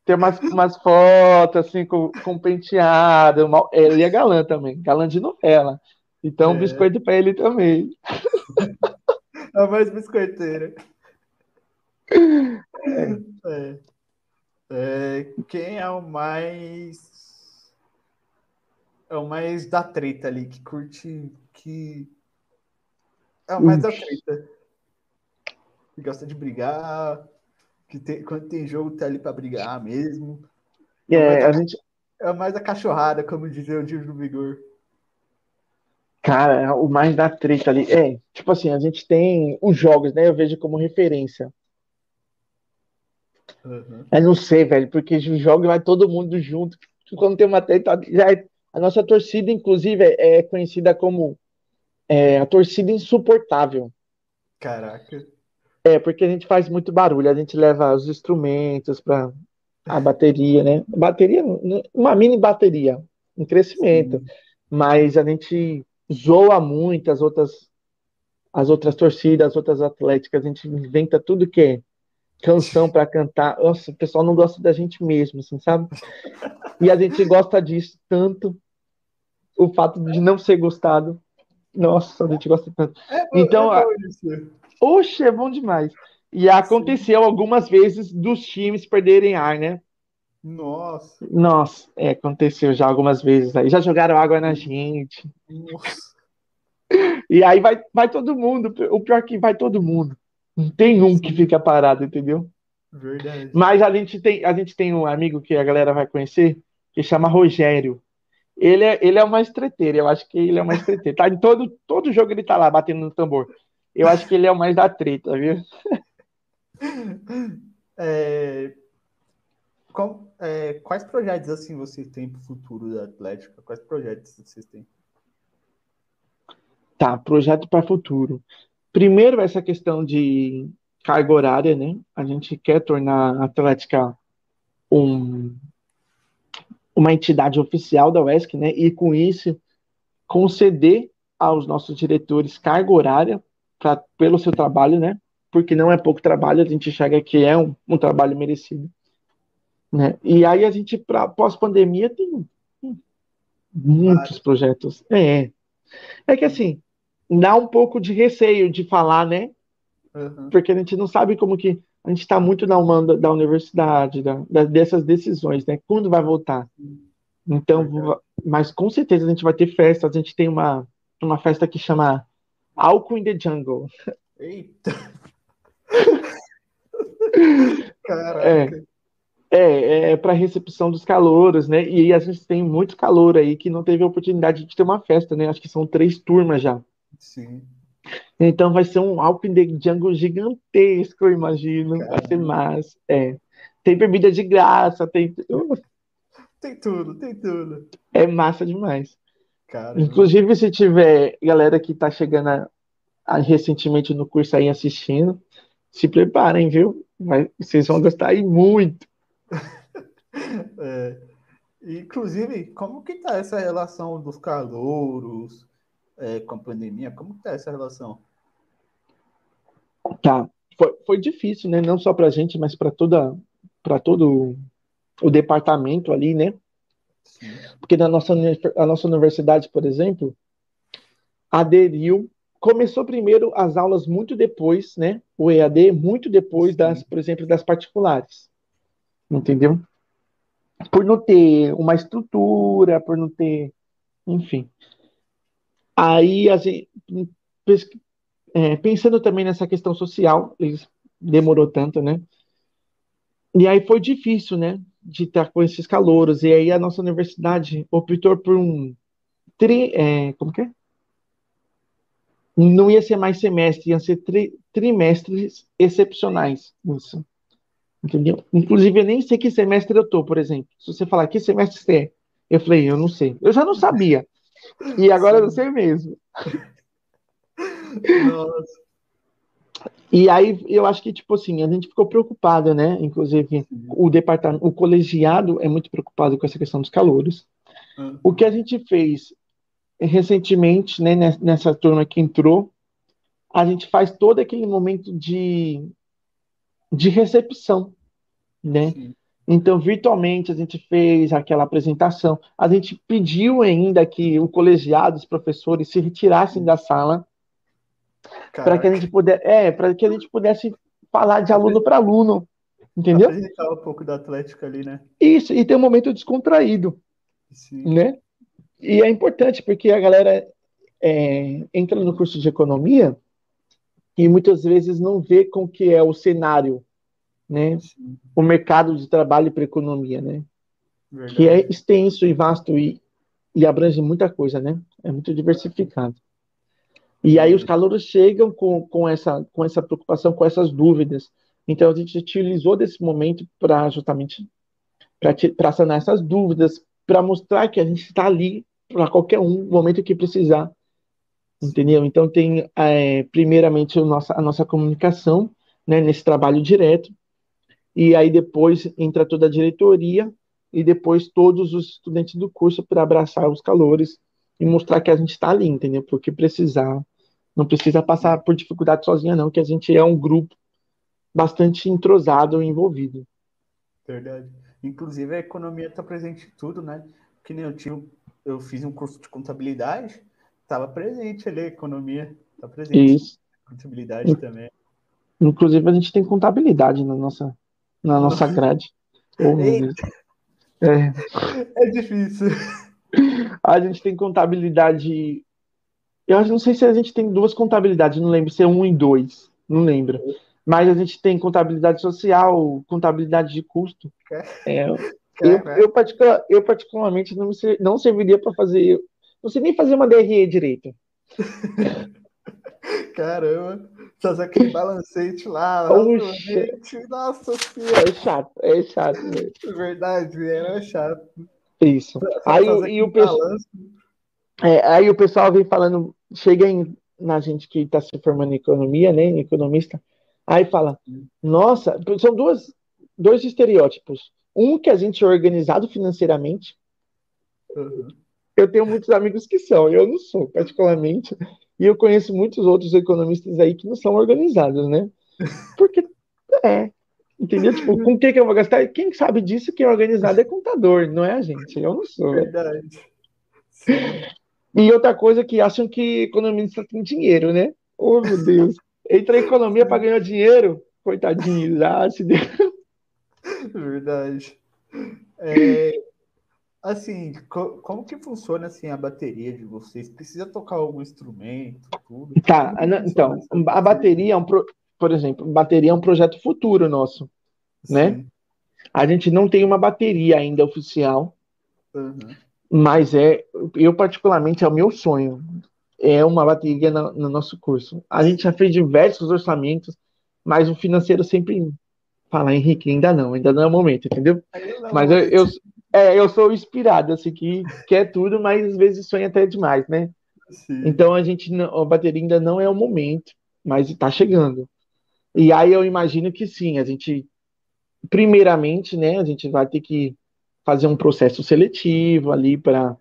Tem umas, umas fotos, assim, com, com penteado. Uma, ele é galã também, galã de novela. Então, é. biscoito para ele também. É mais biscoiteira. É. é. É, quem é o mais. É o mais da treta ali, que curte. Que. É o mais Ux. da treta. Que gosta de brigar. Que tem, quando tem jogo, tá ali pra brigar mesmo. É, é a gente. É mais a cachorrada, como dizia o Dias do Vigor. Cara, é o mais da treta ali. É, tipo assim, a gente tem os jogos, né? Eu vejo como referência. Uhum. Eu não sei, velho, porque joga vai todo mundo junto. Quando tem uma treta, já é, a nossa torcida, inclusive, é, é conhecida como é, a torcida insuportável. Caraca. É, porque a gente faz muito barulho, a gente leva os instrumentos para a bateria, né? Bateria, uma mini bateria, em crescimento. Sim. Mas a gente zoa muito as outras, as outras torcidas, as outras atléticas, a gente inventa tudo que é canção para cantar. Nossa, o pessoal não gosta da gente mesmo, assim, sabe? E a gente gosta disso tanto. O fato de não ser gostado. Nossa, a gente gosta tanto. É, então, é oxe, é bom demais. E aconteceu algumas vezes dos times perderem ar, né? Nossa. Nossa, é, aconteceu já algumas vezes aí. Já jogaram água na gente. Nossa. E aí vai, vai todo mundo. O pior é que vai todo mundo. Não tem um que fica parado, entendeu? Verdade. Mas a gente tem, a gente tem um amigo que a galera vai conhecer, que chama Rogério. Ele é, ele é o mais treteiro, eu acho que ele é o mais treteiro. Tá, em todo, todo jogo ele tá lá batendo no tambor. Eu acho que ele é o mais da treta, viu? É, com, é, quais projetos assim vocês têm para o futuro da Atlética? Quais projetos vocês têm? Tá, projeto para futuro. Primeiro, essa questão de carga horária, né? A gente quer tornar a Atlética um, uma entidade oficial da UESC, né? E com isso conceder aos nossos diretores carga horária pra, pelo seu trabalho, né? Porque não é pouco trabalho, a gente chega que é um, um trabalho merecido. Né? E aí a gente, pós-pandemia, tem muitos projetos. É. É que assim, dá um pouco de receio de falar, né? Uhum. Porque a gente não sabe como que a gente está muito na mão da, da universidade, da, da, dessas decisões, né? Quando vai voltar? Então, uhum. mas com certeza a gente vai ter festa. A gente tem uma, uma festa que chama Álcool in the Jungle. Eita! Caraca! É. É, é para recepção dos calouros, né? E a gente tem muito calor aí que não teve a oportunidade de ter uma festa, né? Acho que são três turmas já. Sim. Então vai ser um Alpine de Jungle gigantesco, eu imagino. Caramba. Vai ser massa. É. Tem bebida de graça, tem. Tem tudo, tem tudo. É massa demais. Caramba. Inclusive, se tiver galera que tá chegando a, a, recentemente no curso aí assistindo, se preparem, viu? Vai, vocês vão gostar aí muito. é. Inclusive, como que tá essa relação dos calouros? É, com a pandemia? Como está essa relação? Tá, foi, foi difícil, né? Não só para a gente, mas para toda, para todo o departamento ali, né? Sim. Porque na nossa, a nossa universidade, por exemplo, aderiu. Começou primeiro as aulas muito depois, né? O EAD muito depois das, por exemplo, das particulares. Entendeu? Por não ter uma estrutura, por não ter, enfim. Aí, assim, é, pensando também nessa questão social, eles demorou tanto, né? E aí foi difícil, né? De estar com esses calouros. E aí a nossa universidade optou por um tri, é, como que é? Não ia ser mais semestre, ia ser tri, trimestres excepcionais. Isso. Entendeu? Inclusive, eu nem sei que semestre eu tô, por exemplo. Se você falar que semestre você é, eu falei, eu não sei. Eu já não sabia. E agora Sim. eu sei mesmo. Nossa. E aí eu acho que, tipo assim, a gente ficou preocupado, né? Inclusive, o departamento, o colegiado é muito preocupado com essa questão dos calouros. Uhum. O que a gente fez recentemente, né, nessa turma que entrou, a gente faz todo aquele momento de, de recepção, né? Sim. Então, virtualmente, a gente fez aquela apresentação. A gente pediu ainda que o colegiado, os professores, se retirassem da sala para que a gente pudesse, é, para que a gente pudesse falar de aluno para aluno, entendeu? Apresentar um pouco da Atlética ali, né? Isso, e ter um momento descontraído, Sim. né? E é importante porque a galera é, entra no curso de economia e muitas vezes não vê com que é o cenário, né? Sim. O mercado de trabalho para economia, né? Verdade. Que é extenso e vasto e, e abrange muita coisa, né? É muito diversificado. E aí os calouros chegam com, com, essa, com essa preocupação, com essas dúvidas. Então a gente utilizou desse momento para justamente para sanar essas dúvidas, para mostrar que a gente está ali para qualquer um, momento que precisar. Entendeu? Então tem é, primeiramente a nossa, a nossa comunicação né, nesse trabalho direto, e aí depois entra toda a diretoria e depois todos os estudantes do curso para abraçar os calores e mostrar que a gente está ali, entendeu? Porque precisar não precisa passar por dificuldade sozinha, não, que a gente é um grupo bastante entrosado e envolvido. Verdade. Inclusive, a economia está presente em tudo, né? Que nem eu tinha, eu fiz um curso de contabilidade, estava presente ali a economia, está presente. Isso. Contabilidade também. Inclusive, a gente tem contabilidade na nossa, na nossa grade. Oh, é. é difícil. A gente tem contabilidade eu não sei se a gente tem duas contabilidades, não lembro se é um e dois, não lembro. Mas a gente tem contabilidade social, contabilidade de custo. É, eu, eu, particular, eu, particularmente, não, não serviria para fazer. Não sei nem fazer uma DRE direito. Caramba, fazer aquele balancete lá. Oxe. Nossa senhora. É chato, é chato. É verdade, era chato. Isso. Aí, e o pessoal. É, aí o pessoal vem falando chega em, na gente que está se formando em economia, né, economista, aí fala, nossa, são duas, dois estereótipos. Um que a gente é organizado financeiramente. Uhum. Eu tenho muitos amigos que são, eu não sou, particularmente. E eu conheço muitos outros economistas aí que não são organizados, né? Porque é. Entendeu? Tipo, com o que, que eu vou gastar? Quem sabe disso que é organizado é contador, não é a gente. Eu não sou. Verdade. Sim. E outra coisa que acham que economista tem dinheiro, né? Oh, meu Deus. Entra em economia para ganhar dinheiro. Coitadinho, já se deu. Verdade. É, assim, co como que funciona assim a bateria de vocês? Precisa tocar algum instrumento, tudo? Tá, então, a bateria é um, pro... por exemplo, bateria é um projeto futuro nosso, né? Sim. né? A gente não tem uma bateria ainda oficial. Uhum. Mas é, eu particularmente, é o meu sonho. É uma bateria no, no nosso curso. A gente já fez diversos orçamentos, mas o financeiro sempre fala, Henrique, ainda não, ainda não é o momento, entendeu? Mas eu, eu, é, eu sou inspirado, assim, que quer tudo, mas às vezes sonha até demais, né? Sim. Então a gente, a bateria ainda não é o momento, mas está chegando. E aí eu imagino que sim, a gente, primeiramente, né, a gente vai ter que fazer um processo seletivo ali para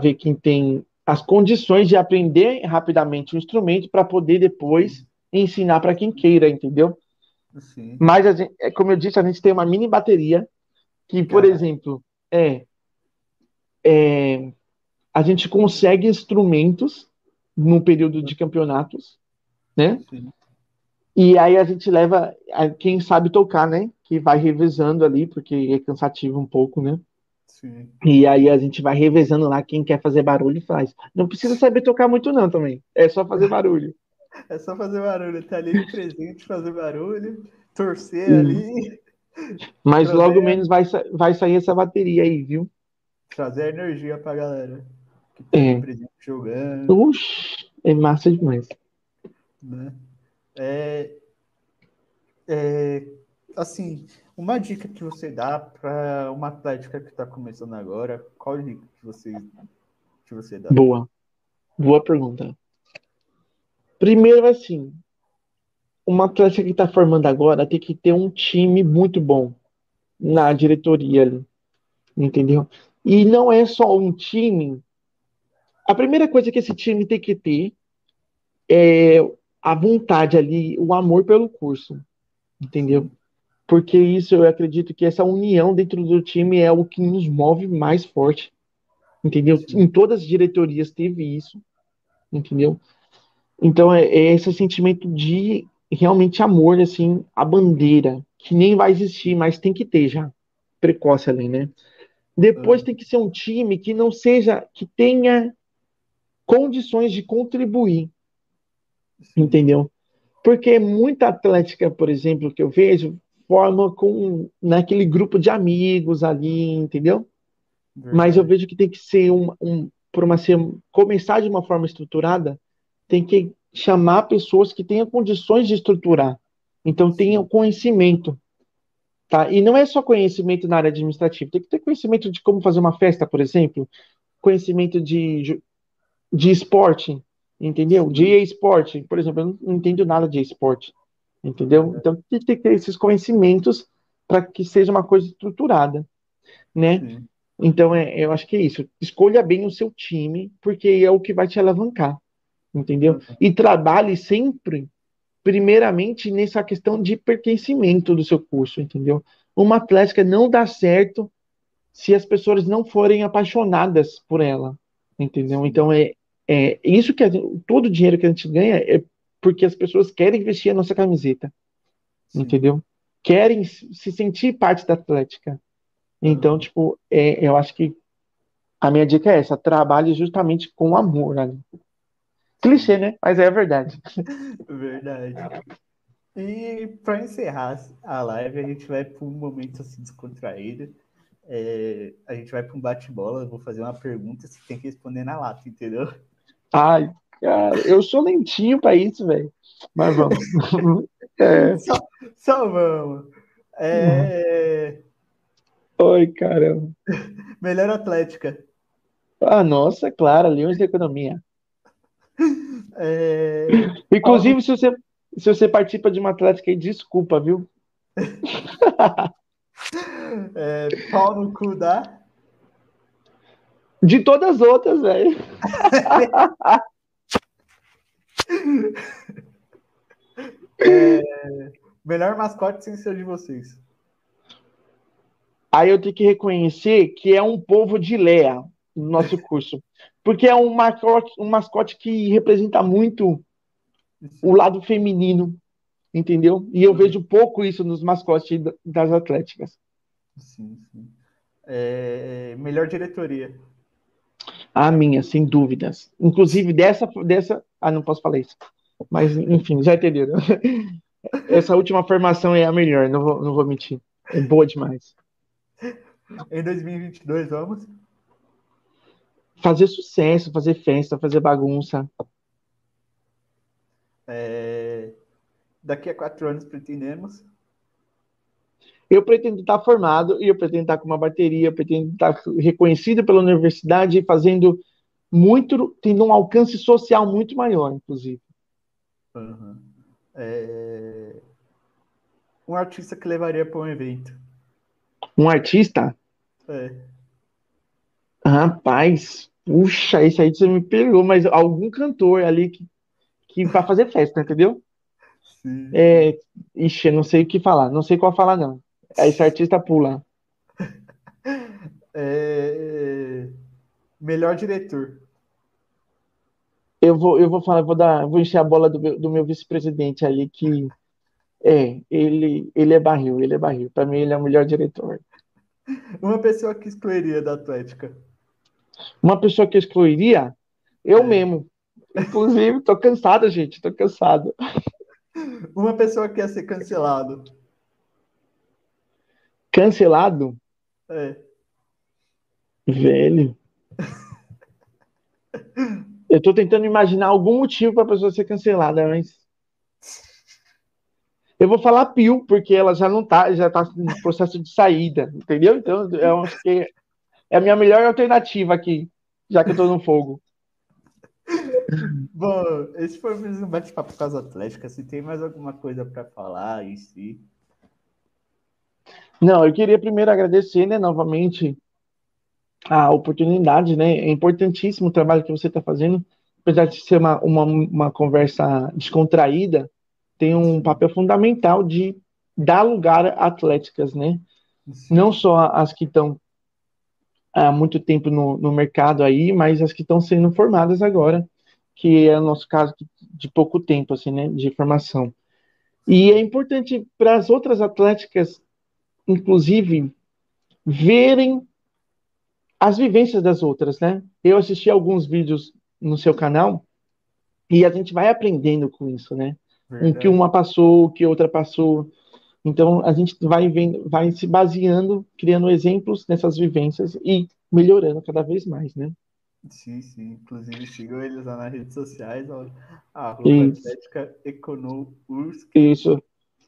ver quem tem as condições de aprender rapidamente o instrumento para poder depois ensinar para quem queira, entendeu? Sim. Mas, gente, é, como eu disse, a gente tem uma mini bateria que, por exemplo, é, é, a gente consegue instrumentos no período de campeonatos, né? Sim. E aí a gente leva a quem sabe tocar, né? Que vai revezando ali, porque é cansativo um pouco, né? Sim. E aí a gente vai revezando lá quem quer fazer barulho faz. Não precisa saber tocar muito não também. É só fazer barulho. É só fazer barulho, tá ali presente, fazer barulho, torcer ali, Mas Trazer- logo menos vai, vai sair essa bateria aí, viu? trazer energia pra galera que tá É. jogando, Uxi, é massa demais. né? É, é, assim, uma dica que você dá para uma atlética que está começando agora, qual dica que você, que você dá? Boa. Boa pergunta. Primeiro, assim, uma atleta que está formando agora tem que ter um time muito bom na diretoria ali, entendeu? E não é só um time. A primeira coisa que esse time tem que ter é a vontade ali, o amor pelo curso, entendeu? Porque isso eu acredito que essa união dentro do time é o que nos move mais forte, entendeu? Em todas as diretorias teve isso, entendeu? Então é, é esse sentimento de realmente amor, assim, a bandeira, que nem vai existir, mas tem que ter já, precoce ali, né? Depois Uhum. tem que ser um time que não seja, que tenha condições de contribuir, entendeu? Porque muita atlética, por exemplo, que eu vejo, forma com naquele grupo de amigos ali, entendeu? Mas eu Verdade. vejo que tem que ser um, um por uma ser, começar de uma forma estruturada, tem que chamar pessoas que tenham condições de estruturar. Então tenham conhecimento, tá? E não é só conhecimento na área administrativa, tem que ter conhecimento de como fazer uma festa, por exemplo, conhecimento de, de esporte, entendeu? De esporte, por exemplo, eu não, não entendo nada de esporte, entendeu? Então tem que ter esses conhecimentos para que seja uma coisa estruturada, né? Sim. Então, é, eu acho que é isso. Escolha bem o seu time, porque é o que vai te alavancar, entendeu? E trabalhe sempre, primeiramente, nessa questão de pertencimento do seu curso, entendeu? Uma atlética não dá certo se as pessoas não forem apaixonadas por ela, entendeu? Então, é, é isso que a todo o dinheiro que a gente ganha é porque as pessoas querem vestir a nossa camiseta, Sim. entendeu? Querem se se sentir parte da atlética. Então, Uhum. tipo, é, eu acho que a minha dica é essa: trabalhe justamente com amor ali. Clichê, né? Mas é a verdade. Verdade. E para encerrar a live, a gente vai para um momento assim descontraído. É, a gente vai para um bate-bola. Eu vou fazer uma pergunta, você tem que responder na lata, entendeu? Ai, cara, eu sou lentinho pra isso, velho. Mas vamos. É, Só, só vamos. É, oi, caramba. melhor atlética. Ah, nossa, claro, Leões da Economia. É, Inclusive, se você, se você participa de uma atlética aí, desculpa, viu? é, pau no cu da. De todas as outras, velho. Melhor mascote sem ser de vocês. Aí eu tenho que reconhecer que é um povo de Leia no nosso curso. Porque é um mascote, um mascote que representa muito o lado feminino, entendeu? E eu vejo pouco isso nos mascotes da- das atléticas. Sim, sim. É, melhor diretoria. A minha, sem dúvidas. Inclusive dessa, dessa. Ah, não posso falar isso. Mas, enfim, já entenderam. Essa última formação é a melhor, não vou, não vou mentir. É boa demais. Em 2022, vamos? Fazer sucesso, fazer festa, fazer bagunça. É, daqui a quatro anos pretendemos. Eu pretendo estar formado e eu pretendo estar com uma bateria, eu pretendo estar reconhecido pela universidade e fazendo muito, tendo um alcance social muito maior, inclusive. Uhum. É, um artista que levaria para um evento. Um artista, É, rapaz, puxa, esse aí você me pegou, mas algum cantor ali que, que para fazer festa, entendeu? sim. É, ixi, eu não sei o que falar, não sei qual falar, não. Aí Esse artista pula. É, melhor diretor. Eu vou, eu vou falar, vou dar, vou encher a bola do meu, do meu vice-presidente ali, que é, ele, ele é barril, ele é barril. Para mim, ele é o melhor diretor. Uma pessoa que excluiria da Atlética. Uma pessoa que excluiria? Eu é. mesmo. Inclusive, tô cansado, gente, tô cansado. Uma pessoa que ia ser cancelado. Cancelado? É. Velho. Eu tô tentando imaginar algum motivo para a pessoa ser cancelada, mas. Eu vou falar Pio, porque ela já não tá, já tá no processo de saída, entendeu? Então, eu acho que é a minha melhor alternativa aqui, já que eu tô no fogo. Bom, esse foi mais um bate-papo com as Atléticas. Se tem mais alguma coisa para falar em si. Não, eu queria primeiro agradecer, né, novamente a oportunidade, né? É importantíssimo o trabalho que você está fazendo, apesar de ser uma, uma, uma conversa descontraída, tem um papel fundamental de dar lugar a atléticas, né? Sim. Não só as que estão há muito tempo no, no mercado aí, mas as que estão sendo formadas agora, que é o nosso caso de pouco tempo, assim, né? De formação. E é importante para as outras atléticas, inclusive, verem as vivências das outras, né? Eu assisti alguns vídeos no seu canal e a gente vai aprendendo com isso, né? Verdade. O que uma passou, o que outra passou. Então a gente vai vendo, vai se baseando, criando exemplos nessas vivências e melhorando cada vez mais, né? Sim, sim. Inclusive sigam eles lá nas redes sociais. Arroba Atlética Isso.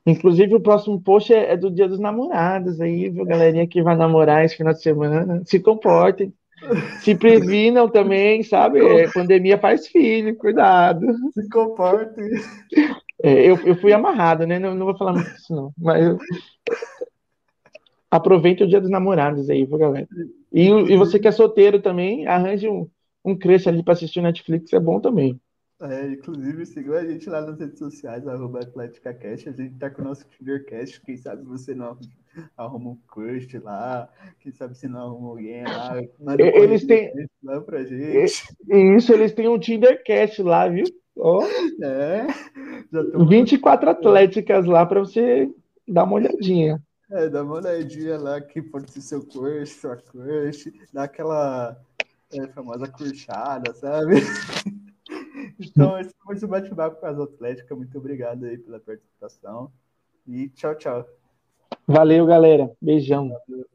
Inclusive, o próximo post é, é, do Dia dos Namorados aí, viu, galerinha que vai namorar esse final de semana. Se comportem. Se previnam também, sabe? É, pandemia faz filho, cuidado. Se comportem. É, eu, eu fui amarrado, né? Não, não vou falar muito disso, não. Mas eu... aproveite o Dia dos Namorados aí, viu, galera? E, e você que é solteiro também, arranje um, um crush ali para assistir Netflix, é bom também. É, inclusive, sigam a gente lá nas redes sociais, arroba AtléticaCast. A gente tá com o nosso Tindercast. Quem sabe você não arruma um crush lá. Quem sabe você não arruma alguém lá. Manda eles têm. Lá pra gente. Isso, eles têm um Tindercast lá, viu? Oh. É. Já 24 atléticas lá para você dar uma olhadinha. É, dá uma olhadinha lá que pode ser seu crush, sua crush, dá aquela é, famosa curchada, sabe? Então, esse foi o bate-papo com as Atléticas. Muito obrigado aí pela participação. E tchau, tchau. Valeu, galera. Beijão. Valeu.